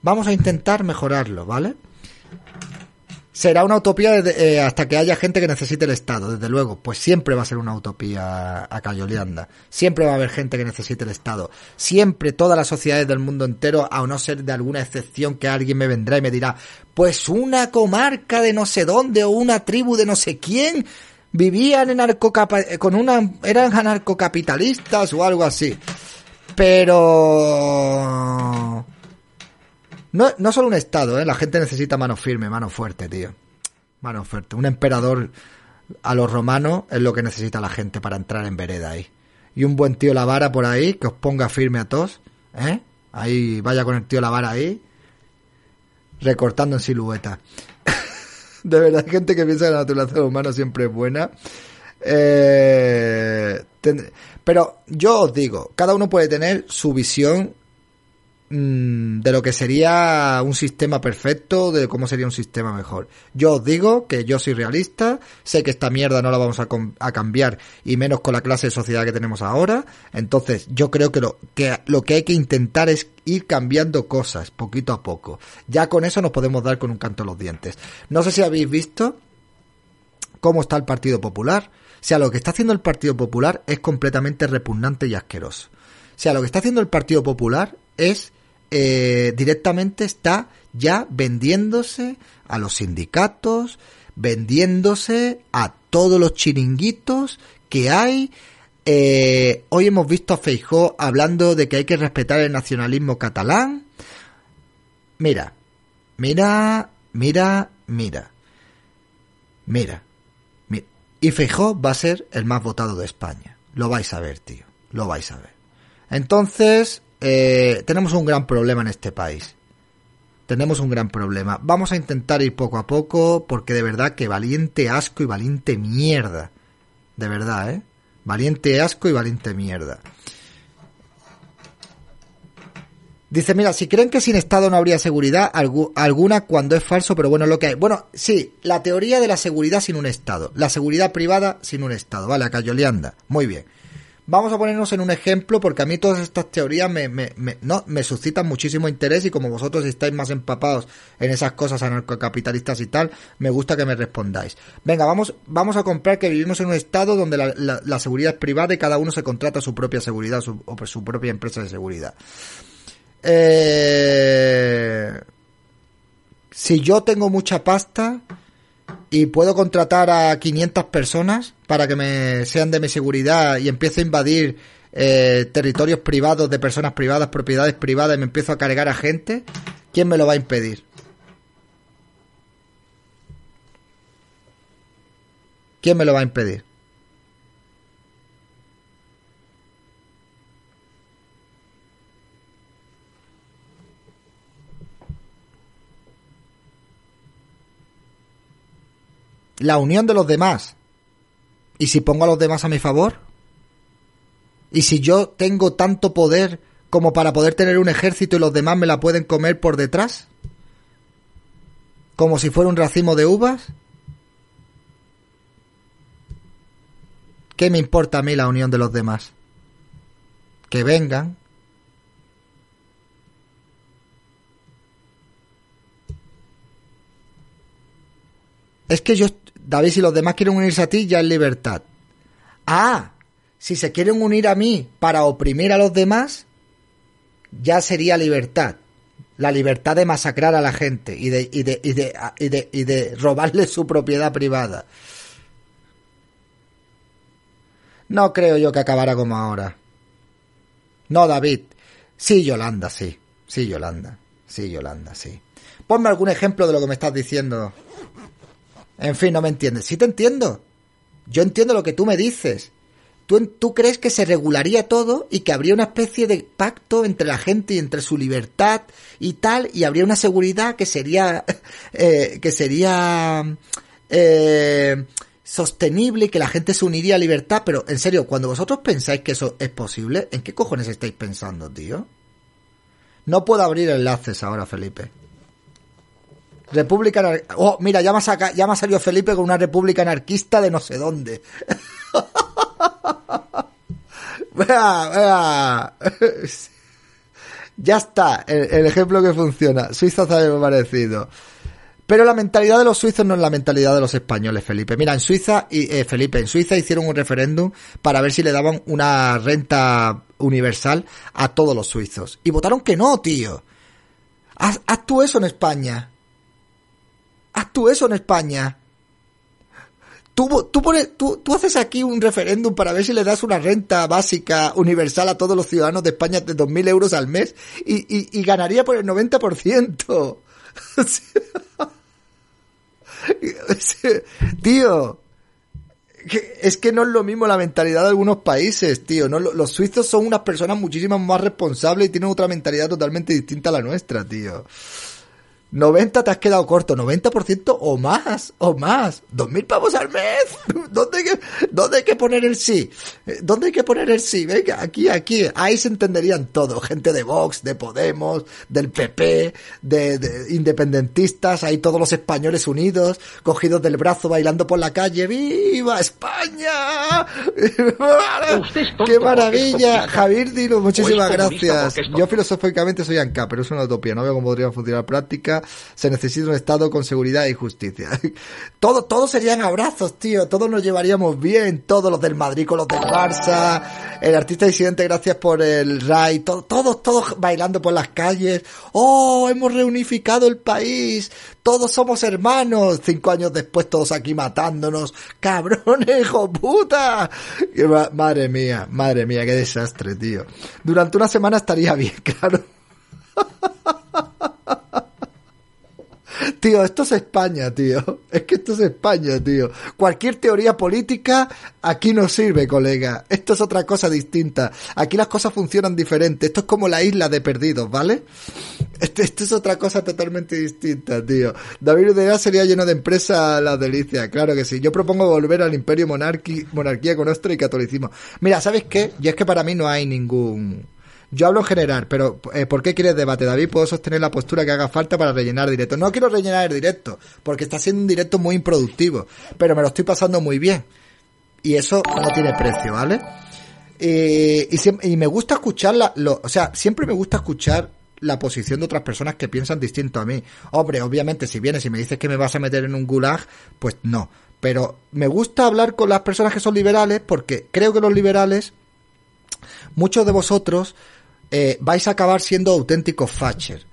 B: Vamos a intentar mejorarlo, ¿vale? Será una utopía eh, hasta que haya gente que necesite el Estado, desde luego. Pues siempre va a ser una utopía a Cayoleanda. Siempre va a haber gente que necesite el Estado. Siempre todas las sociedades del mundo entero, a no ser de alguna excepción que alguien me vendrá y me dirá, pues una comarca de no sé dónde o una tribu de no sé quién vivían en con una eran anarcocapitalistas o algo así. Pero no, no solo un estado, ¿eh? la gente necesita mano firme, mano fuerte, tío. Mano fuerte. Un emperador a los romanos es lo que necesita la gente para entrar en vereda ahí. Y un buen tío la vara por ahí que os ponga firme a todos, ¿eh? Ahí vaya con el tío la vara ahí recortando en silueta de verdad, hay gente que piensa que la naturaleza humana siempre es buena. Eh, pero yo os digo, cada uno puede tener su visión mm, de lo que sería un sistema perfecto, de cómo sería un sistema mejor. Yo os digo que yo soy realista, sé que esta mierda no la vamos a, a, cambiar y menos con la clase de sociedad que tenemos ahora. Entonces, yo creo que lo, que lo que hay que intentar es ir cambiando cosas poquito a poco. Ya con eso nos podemos dar con un canto a los dientes. No sé si habéis visto cómo está el Partido Popular. O sea, lo que está haciendo el Partido Popular es completamente repugnante y asqueroso. O sea, lo que está haciendo el Partido Popular es eh, directamente está ya vendiéndose a los sindicatos, vendiéndose a todos los chiringuitos que hay. Eh, hoy hemos visto a Feijó hablando de que hay que respetar el nacionalismo catalán. Mira, mira, mira, mira. Mira. mira. Y Feijó va a ser el más votado de España. Lo vais a ver, tío. Lo vais a ver. Entonces, eh, tenemos un gran problema en este país. Tenemos un gran problema. Vamos a intentar ir poco a poco porque de verdad que valiente asco y valiente mierda. De verdad, ¿eh? Valiente asco y valiente mierda. Dice, mira, si creen que sin Estado no habría seguridad, alguna cuando es falso, pero bueno, lo que hay. Bueno, sí, la teoría de la seguridad sin un Estado. La seguridad privada sin un Estado. Vale, acá anda. Muy bien. Vamos a ponernos en un ejemplo porque a mí todas estas teorías me, no, me suscitan muchísimo interés y como vosotros estáis más empapados en esas cosas anarcocapitalistas y tal, me gusta que me respondáis. Venga, vamos, vamos a comprar que vivimos en un estado donde la, seguridad es privada y cada uno se contrata su propia seguridad o su propia empresa de seguridad. Eh, si yo tengo mucha pasta, y puedo contratar a 500 personas para que me sean de mi seguridad y empiezo a invadir eh, territorios privados de personas privadas, propiedades privadas y me empiezo a cargar a gente, ¿quién me lo va a impedir? ¿Quién me lo va a impedir? La unión de los demás. ¿Y si pongo a los demás a mi favor? ¿Y si yo tengo tanto poder como para poder tener un ejército y los demás me la pueden comer por detrás? ¿Como si fuera un racimo de uvas? ¿Qué me importa a mí la unión de los demás? Que vengan. Es que yo David, si los demás quieren unirse a ti, ya es libertad. Ah, si se quieren unir a mí para oprimir a los demás, ya sería libertad. La libertad de masacrar a la gente y de, y de, y de, y de, y de robarle su propiedad privada. No creo yo que acabara como ahora. No, David. Sí, Yolanda, sí. Sí, Yolanda. Sí, Yolanda, sí. Ponme algún ejemplo de lo que me estás diciendo. En fin, no me entiendes. Sí te entiendo. Yo entiendo lo que tú me dices. Tú, tú crees que se regularía todo y que habría una especie de pacto entre la gente y entre su libertad y tal, y habría una seguridad que sería, eh, que sería eh, sostenible y que la gente se uniría a libertad. Pero en serio, cuando vosotros pensáis que eso es posible, ¿en qué cojones estáis pensando, tío? No puedo abrir enlaces ahora, Felipe. República anarquista. Oh, mira, ya me, ha ya me salido Felipe con una república anarquista de no sé dónde. vea, vea. ya está, el, ejemplo que funciona. Suiza sabe parecido. Pero la mentalidad de los suizos no es la mentalidad de los españoles, Felipe. Mira, en Suiza, y, eh, Felipe, en Suiza hicieron un referéndum para ver si le daban una renta universal a todos los suizos. Y votaron que no, tío. haz tú eso en España. Haz tú eso en España. Tú, tú, pones, tú, tú, haces aquí un referéndum para ver si le das una renta básica universal a todos los ciudadanos de España de 2.000 euros al mes y, y, y ganaría por el 90%. tío, es que no es lo mismo la mentalidad de algunos países, tío. ¿no? Los suizos son unas personas muchísimo más responsables y tienen otra mentalidad totalmente distinta a la nuestra, tío. 90 te has quedado corto, 90% o más, o más. ¿2.000 pavos al mes? ¿Dónde que, dónde que que poner el sí? Eh, ¿Dónde hay que poner el sí? Venga, aquí, aquí. Ahí se entenderían todo. Gente de Vox, de Podemos, del PP, de, de independentistas, ahí todos los españoles unidos, cogidos del brazo, bailando por la calle. ¡Viva España! ¡Qué maravilla! Javier Dino, muchísimas gracias. Yo filosóficamente soy ANCA, pero es una utopía. No veo cómo podría funcionar en Se necesita un Estado con seguridad y justicia. Todo, todos serían abrazos, tío. Todos nos llevaríamos bien. Todos los del Madrid con los del Barça. El artista disidente, gracias por el RAI. to- Todos, todos bailando por las calles. ¡Oh! Hemos reunificado el país. Todos somos hermanos. Cinco años después, todos aquí matándonos. ¡Cabrones, hijo puta! Madre mía, madre mía, qué desastre, tío. Durante una semana estaría bien, claro. Tío, esto es España, tío. Es que esto es España, tío. Cualquier teoría política aquí no sirve, colega. Esto es otra cosa distinta. Aquí las cosas funcionan diferente. Esto es como la isla de perdidos, ¿vale? Esto, esto es otra cosa totalmente distinta, tío. David Udea sería lleno de empresa la delicia, claro que sí. Yo propongo volver al imperio monarquía con ostro y catolicismo. Mira, ¿sabes qué? Y es que para mí no hay ningún... Yo hablo en general, pero eh, ¿por qué quieres debate, David? Puedo sostener la postura que haga falta para rellenar directo. No quiero rellenar el directo, porque está siendo un directo muy improductivo, pero me lo estoy pasando muy bien. Y eso no tiene precio, ¿vale? Eh, y, y me gusta escuchar la, lo, o sea, siempre me gusta escuchar la posición de otras personas que piensan distinto a mí. Hombre, obviamente, si vienes y me dices que me vas a meter en un gulag, pues no. Pero me gusta hablar con las personas que son liberales porque creo que los liberales, muchos de vosotros, eh, vais a acabar siendo auténticos facher.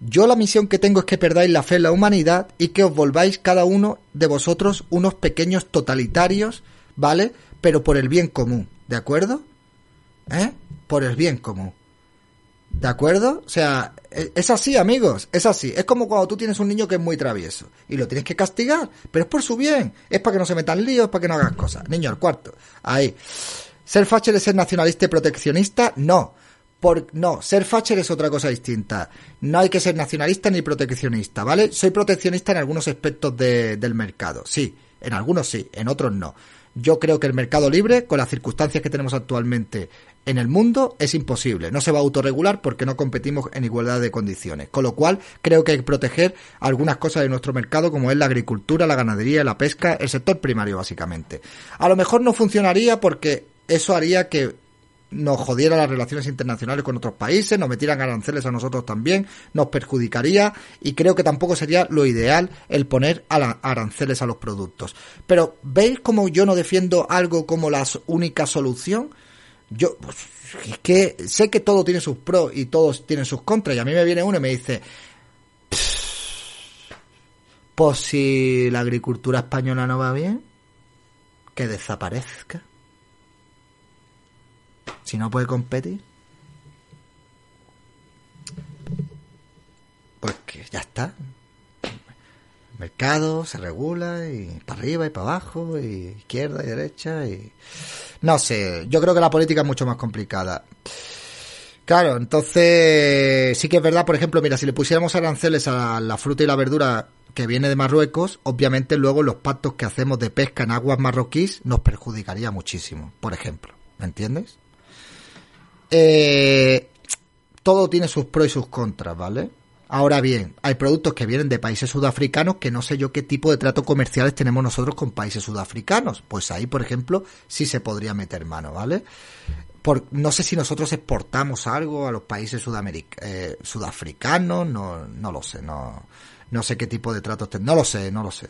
B: Yo la misión que tengo es que perdáis la fe en la humanidad y que os volváis cada uno de vosotros unos pequeños totalitarios, ¿vale? Pero por el bien común, ¿de acuerdo? ¿Eh? Por el bien común. ¿De acuerdo? O sea, e- es así, amigos, es así. Es como cuando tú tienes un niño que es muy travieso y lo tienes que castigar, pero es por su bien, es para que no se metan líos, para que no hagas cosas. Niño, al cuarto. Ahí. ¿Ser facher es ser nacionalista y proteccionista? No. Por, no, ser facher es otra cosa distinta. No hay que ser nacionalista ni proteccionista, ¿vale? Soy proteccionista en algunos aspectos de- del mercado, sí. En algunos sí, en otros no. Yo creo que el mercado libre, con las circunstancias que tenemos actualmente en el mundo, es imposible. No se va a autorregular porque no competimos en igualdad de condiciones. Con lo cual, creo que hay que proteger algunas cosas de nuestro mercado, como es la agricultura, la ganadería, la pesca, el sector primario, básicamente. A lo mejor no funcionaría porque eso haría que nos jodiera las relaciones internacionales con otros países, nos metieran aranceles a nosotros también, nos perjudicaría y creo que tampoco sería lo ideal el poner aranceles a los productos. Pero ¿veis cómo yo no defiendo algo como la única solución? Yo pues, es que sé que todo tiene sus pros y todos tienen sus contras y a mí me viene uno y me dice pues si la agricultura española no va bien, que desaparezca si no puede competir, pues que ya está. El mercado se regula y para arriba y para abajo, y izquierda y derecha y no sé, yo creo que la política es mucho más complicada. Claro, entonces sí que es verdad, por ejemplo, mira, si le pusiéramos aranceles a la fruta y la verdura que viene de Marruecos, obviamente luego los pactos que hacemos de pesca en aguas marroquíes nos perjudicaría muchísimo, por ejemplo, ¿me entiendes? Eh, todo tiene sus pros y sus contras, ¿vale? Ahora bien, hay productos que vienen de países sudafricanos que no sé yo qué tipo de trato comerciales tenemos nosotros con países sudafricanos. Pues ahí, por ejemplo, sí se podría meter mano, ¿vale? Por, no sé si nosotros exportamos algo a los países eh, sudafricanos, no, no lo sé, no, no sé qué tipo de tratos no lo sé, no lo sé.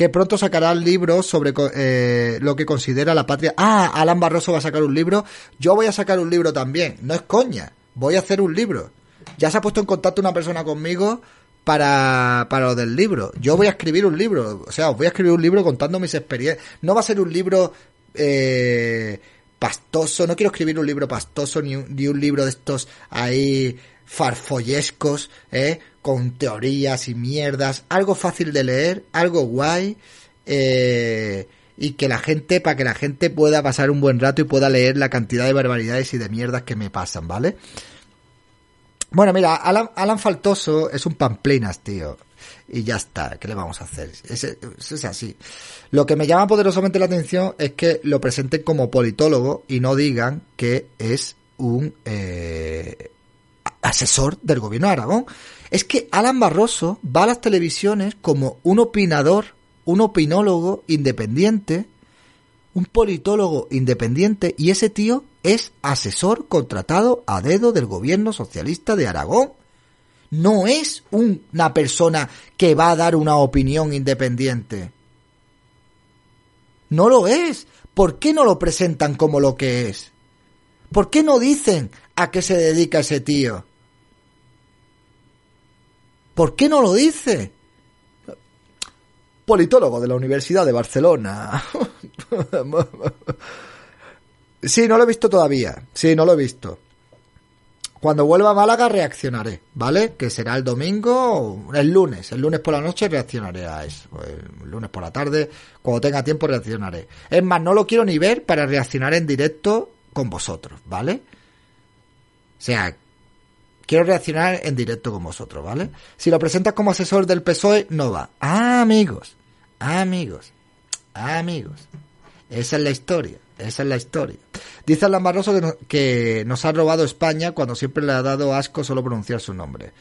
B: Que pronto sacará el libro sobre eh, lo que considera la patria. Ah, Alan Barroso va a sacar un libro. Yo voy a sacar un libro también. No es coña. Voy a hacer un libro. Ya se ha puesto en contacto una persona conmigo para, para lo del libro. Yo voy a escribir un libro. O sea, os voy a escribir un libro contando mis experiencias. No va a ser un libro eh, pastoso. No quiero escribir un libro pastoso ni un, ni un libro de estos ahí farfollescos, ¿eh? Con teorías y mierdas. Algo fácil de leer, algo guay. Eh, y que la gente, para que la gente pueda pasar un buen rato y pueda leer la cantidad de barbaridades y de mierdas que me pasan, ¿vale? Bueno, mira, Alan, Faltoso es un pamplinas, tío. y ya está. ¿Qué le vamos a hacer? Es, es, así. Lo que me llama poderosamente la atención es que lo presenten como politólogo y no digan que es un eh, asesor del gobierno de Aragón. Es que Alan Barroso va a las televisiones como un opinador, un opinólogo independiente, un politólogo independiente y ese tío es asesor contratado a dedo del gobierno socialista de Aragón no es una persona que va a dar una opinión independiente. No lo es. ¿Por qué no lo presentan como lo que es? ¿Por qué no dicen a qué se dedica ese tío? ¿Por qué no lo dice? Politólogo de la Universidad de Barcelona. sí, no lo he visto todavía. Sí, no lo he visto. Cuando vuelva a Málaga reaccionaré, ¿vale? Que será el domingo, el lunes, el lunes por la noche reaccionaré a eso. El lunes por la tarde, cuando tenga tiempo reaccionaré. Es más, no lo quiero ni ver para reaccionar en directo con vosotros, ¿vale? O sea, quiero reaccionar en directo con vosotros, ¿vale? Si lo presentas como asesor del PSOE, no va. Ah, amigos, amigos, amigos. Esa es la historia. Esa es la historia. Dice Alan Barroso que, nos ha robado España cuando siempre le ha dado asco solo pronunciar su nombre.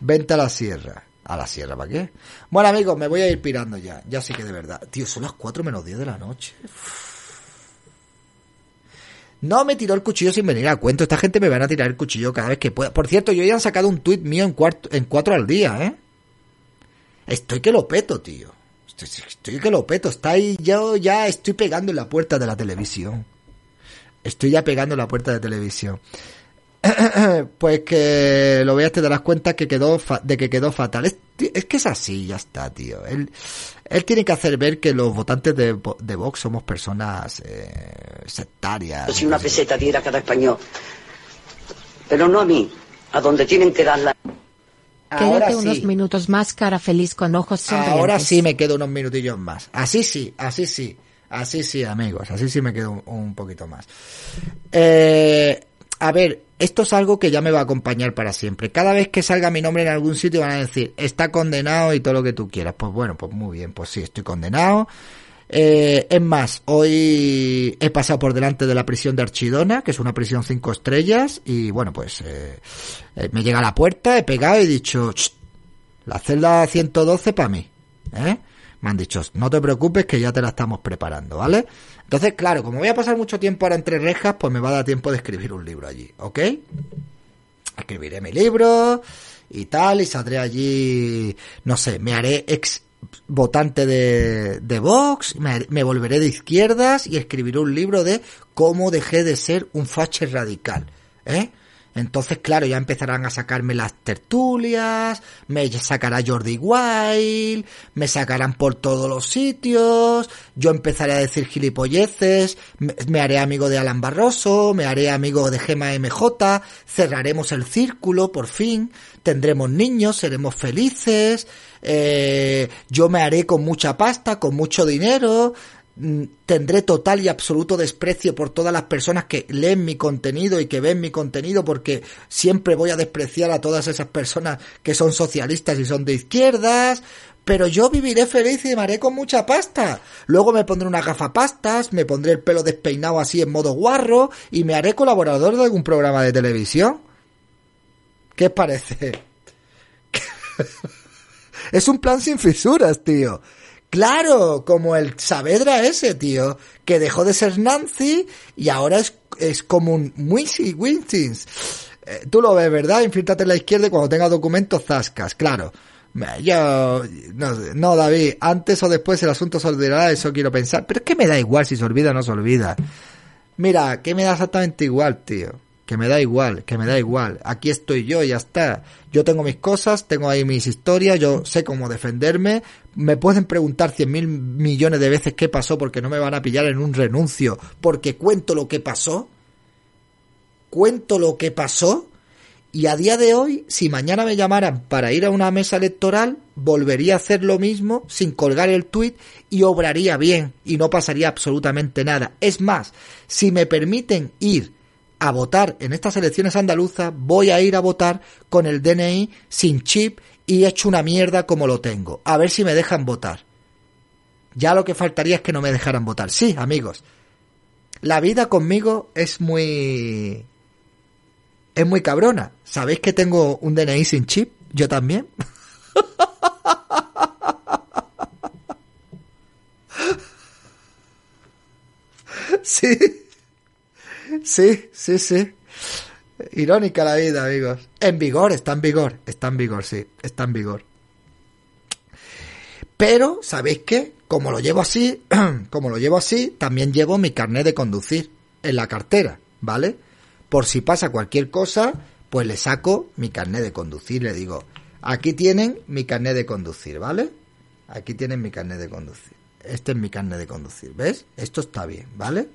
B: Vente a la sierra. ¿A la sierra para qué? Bueno, amigos, me voy a ir pirando ya. Ya sí que de verdad. Tío, son las 4 menos 10 de la noche. No me tiró el cuchillo sin venir a cuento. Esta gente me van a tirar el cuchillo cada vez que pueda. Por cierto, yo ya han sacado un tuit mío en, cuatro, en 4 al día, ¿eh? Estoy que lo peto, tío. Estoy, que lo peto, está ahí, yo ya estoy pegando en la puerta de la televisión. Estoy ya pegando en la puerta de televisión. pues que lo veas te darás cuenta que quedó de que quedó fatal. Es, que es así, ya está, tío. Él, él tiene que hacer ver que los votantes de, de Vox somos personas eh, sectarias.
C: Si una peseta diera cada español. Pero no a mí, a donde tienen que darla.
E: Quédate unos minutos más, cara feliz con ojos sonrientes.
B: Ahora sí me quedo unos minutillos más. Así sí, así sí. Así sí, amigos. Así sí me quedo un, poquito más. Eh, a ver, esto es algo que ya me va a acompañar para siempre. Cada vez que salga mi nombre en algún sitio van a decir, está condenado y todo lo que tú quieras. Pues bueno, pues muy bien, pues sí, estoy condenado. Eh, es más, hoy he pasado por delante de la prisión de Archidona, que es una prisión cinco estrellas, y bueno, pues eh, eh, me llega a la puerta, he pegado y he dicho, la celda 112 para mí. ¿eh? Me han dicho, no te preocupes que ya te la estamos preparando, ¿vale? Entonces, claro, como voy a pasar mucho tiempo ahora entre rejas, pues me va a dar tiempo de escribir un libro allí, ¿ok? Escribiré mi libro y tal, y saldré allí, no sé, me haré ex votante de, de Vox, me, volveré de izquierdas y escribiré un libro de cómo dejé de ser un fache radical, ¿eh? Entonces, claro, ya empezarán a sacarme las tertulias, me sacará Jordi Wild, me sacarán por todos los sitios, yo empezaré a decir gilipolleces, me, haré amigo de Alan Barroso, me haré amigo de Gema MJ, cerraremos el círculo, por fin, tendremos niños, seremos felices, eh, yo me haré con mucha pasta, con mucho dinero, tendré total y absoluto desprecio por todas las personas que leen mi contenido y que ven mi contenido porque siempre voy a despreciar a todas esas personas que son socialistas y son de izquierdas, pero yo viviré feliz y me haré con mucha pasta. Luego me pondré una gafapastas, me pondré el pelo despeinado así en modo guarro y me haré colaborador de algún programa de televisión. ¿Qué parece? es un plan sin fisuras, tío. Claro, como el Saavedra ese, tío, que dejó de ser Nancy y ahora es, es como un Wincy Winsins. Eh, tú lo ves, ¿verdad? Infiltrate en la izquierda y cuando tenga documentos zascas, claro. Yo, no, no, David, antes o después el asunto se olvidará, eso quiero pensar. Pero es que me da igual si se olvida o no se olvida. Mira, que me da exactamente igual, tío que me da igual, que me da igual. Aquí estoy yo y ya está. Yo tengo mis cosas, tengo ahí mis historias, yo sé cómo defenderme. Me pueden preguntar cien mil millones de veces qué pasó porque no me van a pillar en un renuncio porque cuento lo que pasó. Cuento lo que pasó. Y a día de hoy, si mañana me llamaran para ir a una mesa electoral, volvería a hacer lo mismo sin colgar el tuit y obraría bien y no pasaría absolutamente nada. Es más, si me permiten ir a votar en estas elecciones andaluzas, voy a ir a votar con el DNI sin chip y he hecho una mierda como lo tengo. A ver si me dejan votar. Ya lo que faltaría es que no me dejaran votar. Sí, amigos. La vida conmigo es muy... Es muy cabrona. ¿Sabéis que tengo un DNI sin chip? Yo también. sí. Sí, sí, sí. Irónica la vida, amigos. En vigor, está en vigor. Está en vigor, sí. Está en vigor. Pero, ¿sabéis qué? Como lo llevo así, como lo llevo así, también llevo mi carnet de conducir en la cartera, ¿vale? Por si pasa cualquier cosa, pues le saco mi carnet de conducir, le digo, aquí tienen mi carnet de conducir, ¿vale? Aquí tienen mi carnet de conducir. Este es mi carnet de conducir, ¿ves? Esto está bien, ¿vale?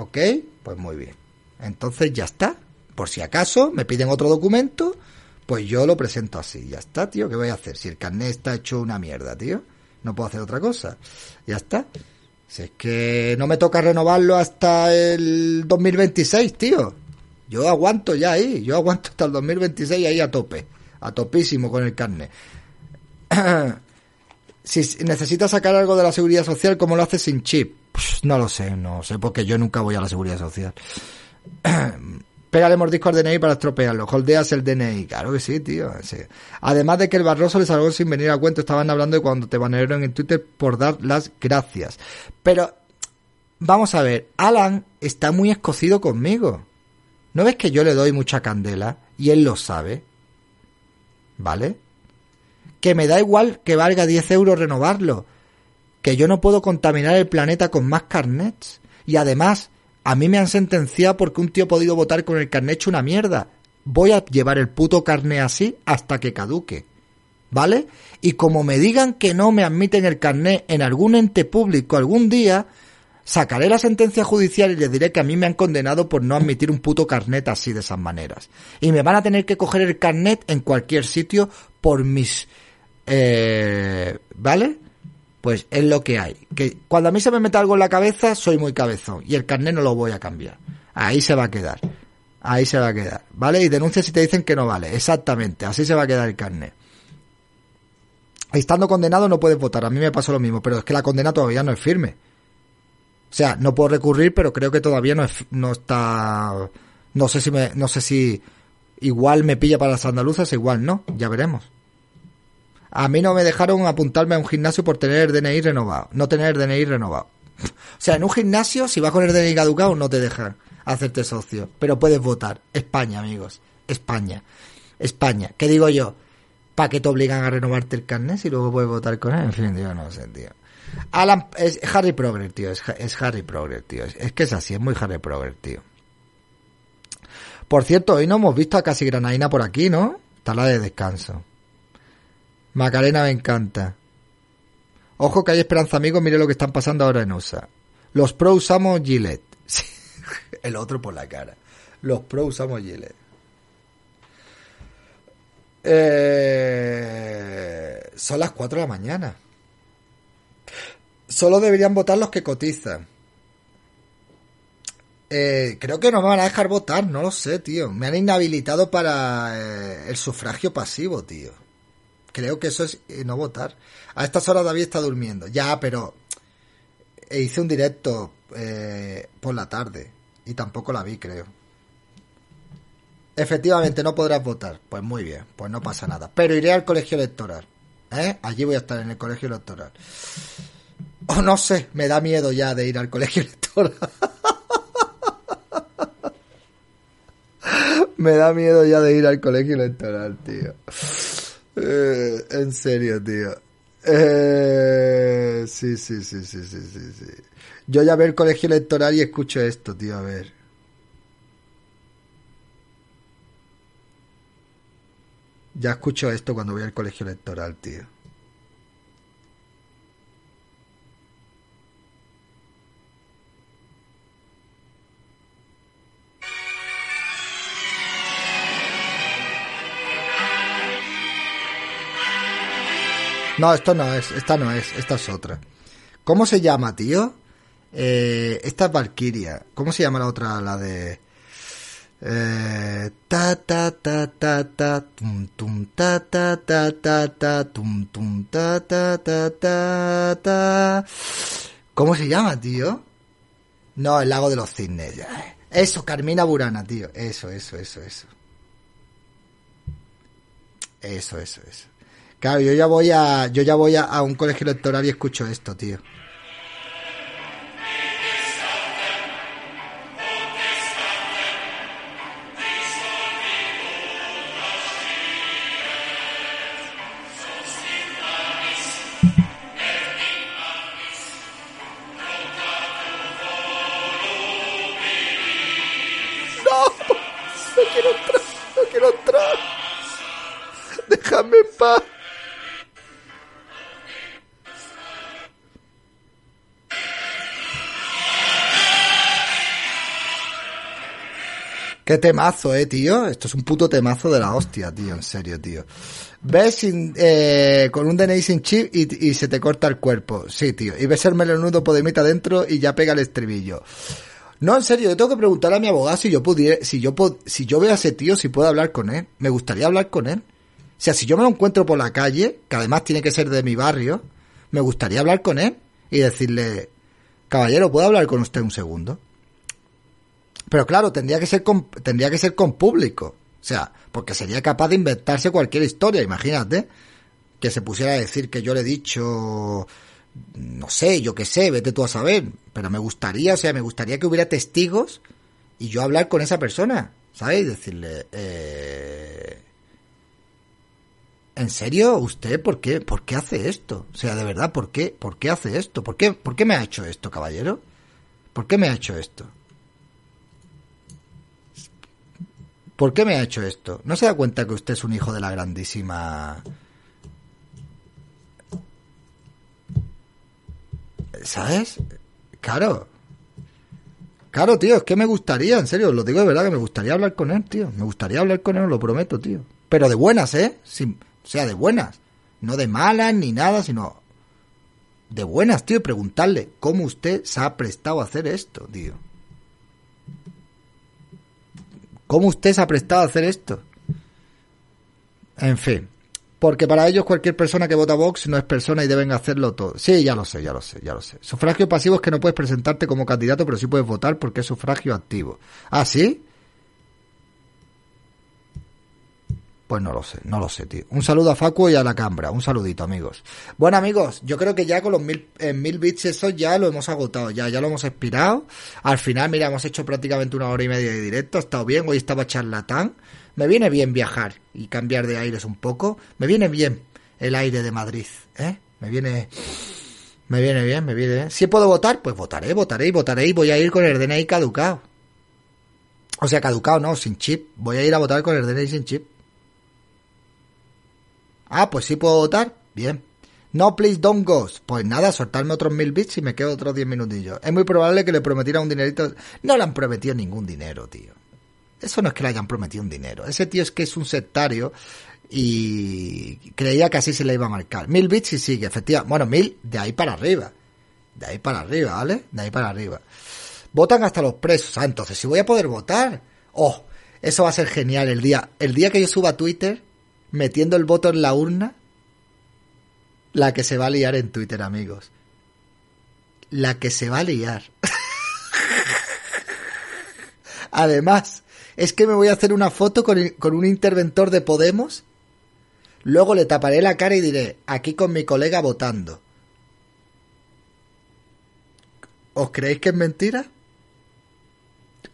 B: ¿Ok? Pues muy bien. Entonces ya está. Por si acaso me piden otro documento, pues yo lo presento así. Ya está, tío. ¿Qué voy a hacer? Si el carnet está hecho una mierda, tío. No puedo hacer otra cosa. Ya está. Si es que no me toca renovarlo hasta el 2026, tío. Yo aguanto ya ahí. Yo aguanto hasta el 2026 ahí a tope. A topísimo con el carnet. si necesitas sacar algo de la seguridad social, ¿cómo lo haces sin chip? No lo sé, no sé, porque yo nunca voy a la seguridad social. Pégale mordisco al DNI para estropearlo. Holdeas el DNI. Claro que sí, tío. Además de que el Barroso le salgo sin venir a cuento. Estaban hablando de cuando te banearon en Twitter por dar las gracias. Pero, vamos a ver. Alan está muy escocido conmigo. ¿No ves que yo le doy mucha candela? Y él lo sabe. ¿Vale? Que me da igual que valga 10 euros renovarlo. Que yo no puedo contaminar el planeta con más carnets. Y además, a mí me han sentenciado porque un tío ha podido votar con el carnet hecho una mierda. Voy a llevar el puto carnet así hasta que caduque. ¿Vale? Y como me digan que no me admiten el carnet en algún ente público algún día, sacaré la sentencia judicial y les diré que a mí me han condenado por no admitir un puto carnet así de esas maneras. Y me van a tener que coger el carnet en cualquier sitio por mis... Eh, ¿Vale? Pues es lo que hay. Que cuando a mí se me mete algo en la cabeza, soy muy cabezón. Y el carnet no lo voy a cambiar. Ahí se va a quedar. Ahí se va a quedar. ¿Vale? Y denuncia si te dicen que no vale. Exactamente. Así se va a quedar el carnet. Estando condenado no puedes votar. A mí me pasó lo mismo. Pero es que la condena todavía no es firme. O sea, no puedo recurrir, pero creo que todavía no, es, no está... No sé si me, no sé si igual me pilla para las andaluzas, igual no. Ya veremos. A mí no me dejaron apuntarme a un gimnasio por tener DNI renovado, no tener DNI renovado. O sea, en un gimnasio, si vas con el DNI caducado, no te dejan hacerte socio. Pero puedes votar. España, amigos. España. España. ¿Qué digo yo? ¿Para qué te obligan a renovarte el carnet y luego puedes votar con él? En fin, yo no sé, tío. Alan, es Harry Progress, tío. Es, Harry Progress, tío. Es, que es así, es muy Harry Progress, tío. Por cierto, hoy no hemos visto a Casi Granaina por aquí, ¿no? Está la de descanso. Macarena me encanta. Ojo que hay esperanza, amigos. Mire lo que están pasando ahora en USA. Los pro usamos Gillette. El otro por la cara. Los pro usamos Gillette. Eh, son las 4 de la mañana. Solo deberían votar los que cotizan. Eh, creo que no me van a dejar votar, no lo sé, tío. Me han inhabilitado para eh, el sufragio pasivo, tío creo que eso es eh, no votar. A estas horas David está durmiendo. Ya, pero eh, hice un directo eh, por la tarde y tampoco la vi, creo. Efectivamente, no podrás votar. Pues muy bien, pues no pasa nada. Pero iré al colegio electoral. ¿eh? Allí voy a estar en el colegio electoral. O no sé, me da miedo ya de ir al colegio electoral. me da miedo ya de ir al colegio electoral, tío. Eh, en serio, tío. Eh, sí, sí, sí, sí, sí, sí, sí. Yo ya veo el colegio electoral y escucho esto, tío, a ver. Ya escucho esto cuando voy al colegio electoral, tío. No, esto no es, esta no es, esta es otra. ¿Cómo se llama, tío? Eh, esta es Valkyria. ¿Cómo se llama la otra? La de. Eh, ta ta ta ta ta tum tum ta ta ta ta ta tum tum ta ta ta ta ta ¿Cómo se llama, tío? No, el lago de los cisnes. Eso, Carmina Burana, tío. Eso, eso, eso, eso. Eso, eso, eso. Claro, yo ya voy a, yo ya voy a, un colegio electoral y escucho esto, tío. Qué temazo, eh, tío. Esto es un puto temazo de la hostia, tío. En serio, tío. Ves eh, con un DNI chip y, se te corta el cuerpo. Sí, tío. Y ves el melonudo podemita dentro y ya pega el estribillo. No, en serio, yo tengo que preguntarle a mi abogado si yo pudiera, si yo si yo veo a ese tío, si puedo hablar con él. Me gustaría hablar con él. O sea, si yo me lo encuentro por la calle, que además tiene que ser de mi barrio, me gustaría hablar con él y decirle, caballero, ¿puedo hablar con usted un segundo? Pero claro, tendría que ser con, tendría que ser con público. O sea, porque sería capaz de inventarse cualquier historia, imagínate. Que se pusiera a decir que yo le he dicho, no sé, yo qué sé, vete tú a saber. Pero me gustaría, o sea, me gustaría que hubiera testigos y yo hablar con esa persona, ¿sabes? Decirle, eh, ¿En serio? ¿Usted por qué? ¿Por qué hace esto? O sea, de verdad, ¿por qué? ¿Por qué hace esto? ¿Por qué, ¿Por qué me ha hecho esto, caballero? ¿Por qué me ha hecho esto? ¿Por qué me ha hecho esto? ¿No se da cuenta que usted es un hijo de la grandísima... ¿Sabes? Claro. Claro, tío, es que me gustaría, en serio, lo digo de verdad, que me gustaría hablar con él, tío. Me gustaría hablar con él, lo prometo, tío. Pero de buenas, ¿eh? o sea, de buenas. No de malas ni nada, sino de buenas, tío. Preguntarle cómo usted se ha prestado a hacer esto, tío. ¿Cómo usted se ha prestado a hacer esto? En fin. Porque para ellos cualquier persona que vota Vox no es persona y deben hacerlo todo. Sí, ya lo sé, ya lo sé, ya lo sé. Sufragio pasivo es que no puedes presentarte como candidato, pero sí puedes votar porque es sufragio activo. ¿Ah, sí? Pues no lo sé, no lo sé, tío. Un saludo a Facu y a la Cambra. Un saludito, amigos. Bueno, amigos, yo creo que ya con los mil, eh, mil bits esos ya lo hemos agotado, ya, ya lo hemos expirado. Al final, mira, hemos hecho prácticamente una hora y media de directo. Ha estado bien, hoy estaba charlatán. Me viene bien viajar y cambiar de aires un poco. Me viene bien el aire de Madrid, ¿eh? Me viene... Me viene bien, me viene bien. Si puedo votar, pues votaré, votaré y votaré y voy a ir con el DNI caducado. O sea, caducado no, sin chip. Voy a ir a votar con el DNI sin chip. Ah, pues sí puedo votar. Bien. No, please don't go. Pues nada, soltarme otros mil bits y me quedo otros diez minutillos. Es muy probable que le prometiera un dinerito. No le han prometido ningún dinero, tío. Eso no es que le hayan prometido un dinero. Ese tío es que es un sectario y creía que así se le iba a marcar. Mil bits y sigue, efectivamente. Bueno, mil de ahí para arriba. De ahí para arriba, ¿vale? De ahí para arriba. Votan hasta los presos. Ah, entonces, si voy a poder votar. Oh, eso va a ser genial el día. El día que yo suba a Twitter metiendo el voto en la urna, la que se va a liar en Twitter, amigos. La que se va a liar. Además, es que me voy a hacer una foto con, con, un interventor de Podemos. Luego le taparé la cara y diré, aquí con mi colega votando. ¿Os creéis que es mentira?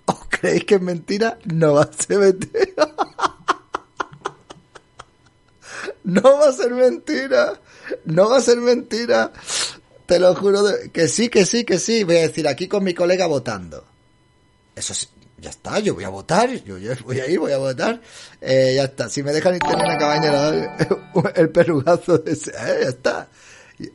B: ¿Os creéis que es mentira? No va a ser mentira. No va a ser mentira. No va a ser mentira. Te lo juro que sí, que sí, que sí. Voy a decir aquí con mi colega votando. Eso sí, ya está, yo voy a votar, yo, voy a ir, voy a votar. Eh, ya está, si me dejan internet en la cabaña, el perugazo de ese, eh, ya está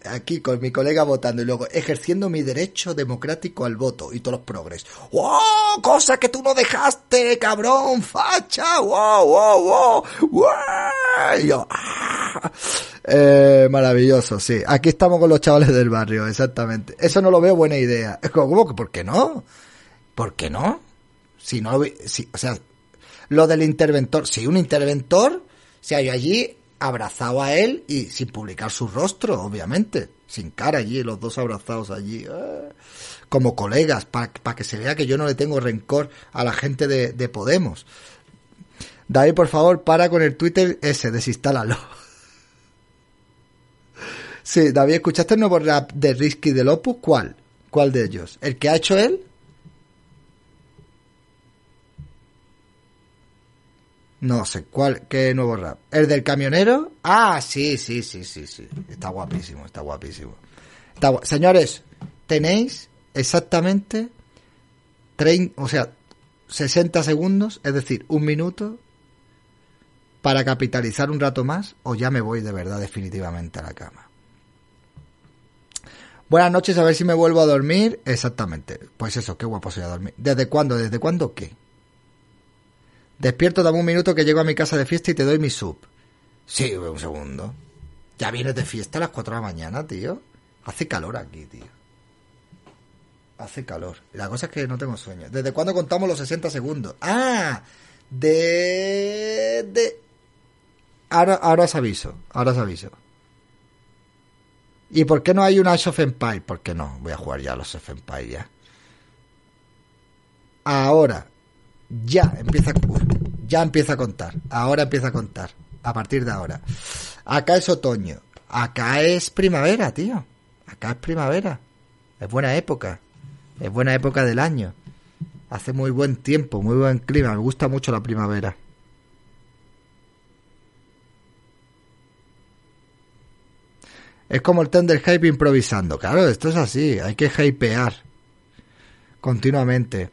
B: aquí con mi colega votando y luego ejerciendo mi derecho democrático al voto y todos los progres. ¡Wow! Cosa que tú no dejaste, cabrón, facha, wow, wow, wow, wow. Yo, ¡ah! eh, maravilloso, sí. Aquí estamos con los chavales del barrio, exactamente. Eso no lo veo buena idea. Es como, ¿cómo que por qué no? ¿Por qué no? Si no, si, o sea, Lo del interventor. Sí, un interventor se halló allí abrazado a él y sin publicar su rostro, obviamente. Sin cara allí, los dos abrazados allí. Eh, como colegas, para que se vea que yo no le tengo rencor a la gente de, de Podemos. David, por favor, para con el Twitter ese, desinstálalo. Sí, David, ¿escuchaste el nuevo rap de Risky del Opus? ¿Cuál? ¿Cuál de ellos? ¿El que ha hecho él? No sé, ¿cuál? ¿Qué nuevo rap? ¿El del camionero? Ah, sí, sí, sí, sí, sí. Está guapísimo, está guapísimo. Señores, tenéis exactamente 30, o sea, 60 segundos, es decir, un minuto, para capitalizar un rato más o ya me voy de verdad definitivamente a la cama. Buenas noches, a ver si me vuelvo a dormir. Exactamente. Pues eso, qué guapo sería dormir. ¿Desde cuándo? ¿Desde cuándo qué? Despierto, dame un minuto que llego a mi casa de fiesta y te doy mi sub. Sí, un segundo. Ya vienes de fiesta a las 4 de la mañana, tío. Hace calor aquí, tío. Hace calor. la cosa es que no tengo sueño. ¿Desde cuándo contamos los 60 segundos? Ah, de... de... Ahora, ahora os aviso, ahora os aviso. ¿Y por qué no hay un Ash of Empire? ¿Por qué no? Voy a jugar ya a los of Empire ya. Ahora, ya empieza, ya empieza a contar. Ahora empieza a contar. A partir de ahora. Acá es otoño. Acá es primavera, tío. Acá es primavera. Es buena época. Es buena época del año. Hace muy buen tiempo, muy buen clima. Me gusta mucho la primavera. Es como el tender hype improvisando. Claro, esto es así, hay que hypear continuamente.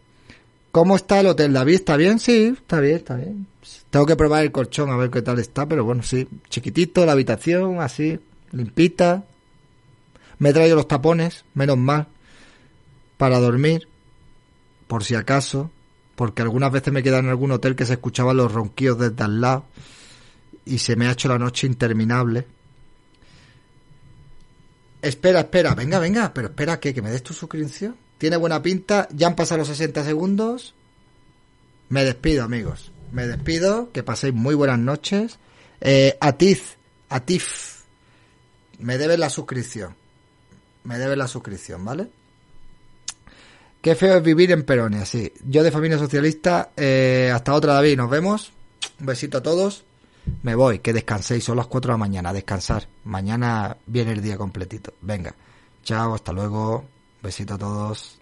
B: ¿Cómo está el hotel? ¿David está bien? Sí, está bien, está bien. Tengo que probar el colchón a ver qué tal está, pero bueno, sí. Chiquitito, la habitación, así, limpita. Me he traído los tapones, menos mal, para dormir, por si acaso, porque algunas veces me quedado en algún hotel que se escuchaban los ronquillos desde al lado y se me ha hecho la noche interminable. Espera, espera, venga, venga, pero espera, ¿qué? ¿Que me des tu suscripción? Tiene buena pinta, ya han pasado los 60 segundos. Me despido, amigos. Me despido, que paséis muy buenas noches. Eh, Atiz, Atif, me debes la suscripción. Me debes la suscripción, ¿vale? Qué feo es vivir en Peronia, sí. Yo de familia socialista, eh, hasta otra, David, nos vemos. Un besito a todos me voy, que descanséis, son las 4 de la mañana, descansar. Mañana viene el día completito. Venga, chao, hasta luego, besito a todos.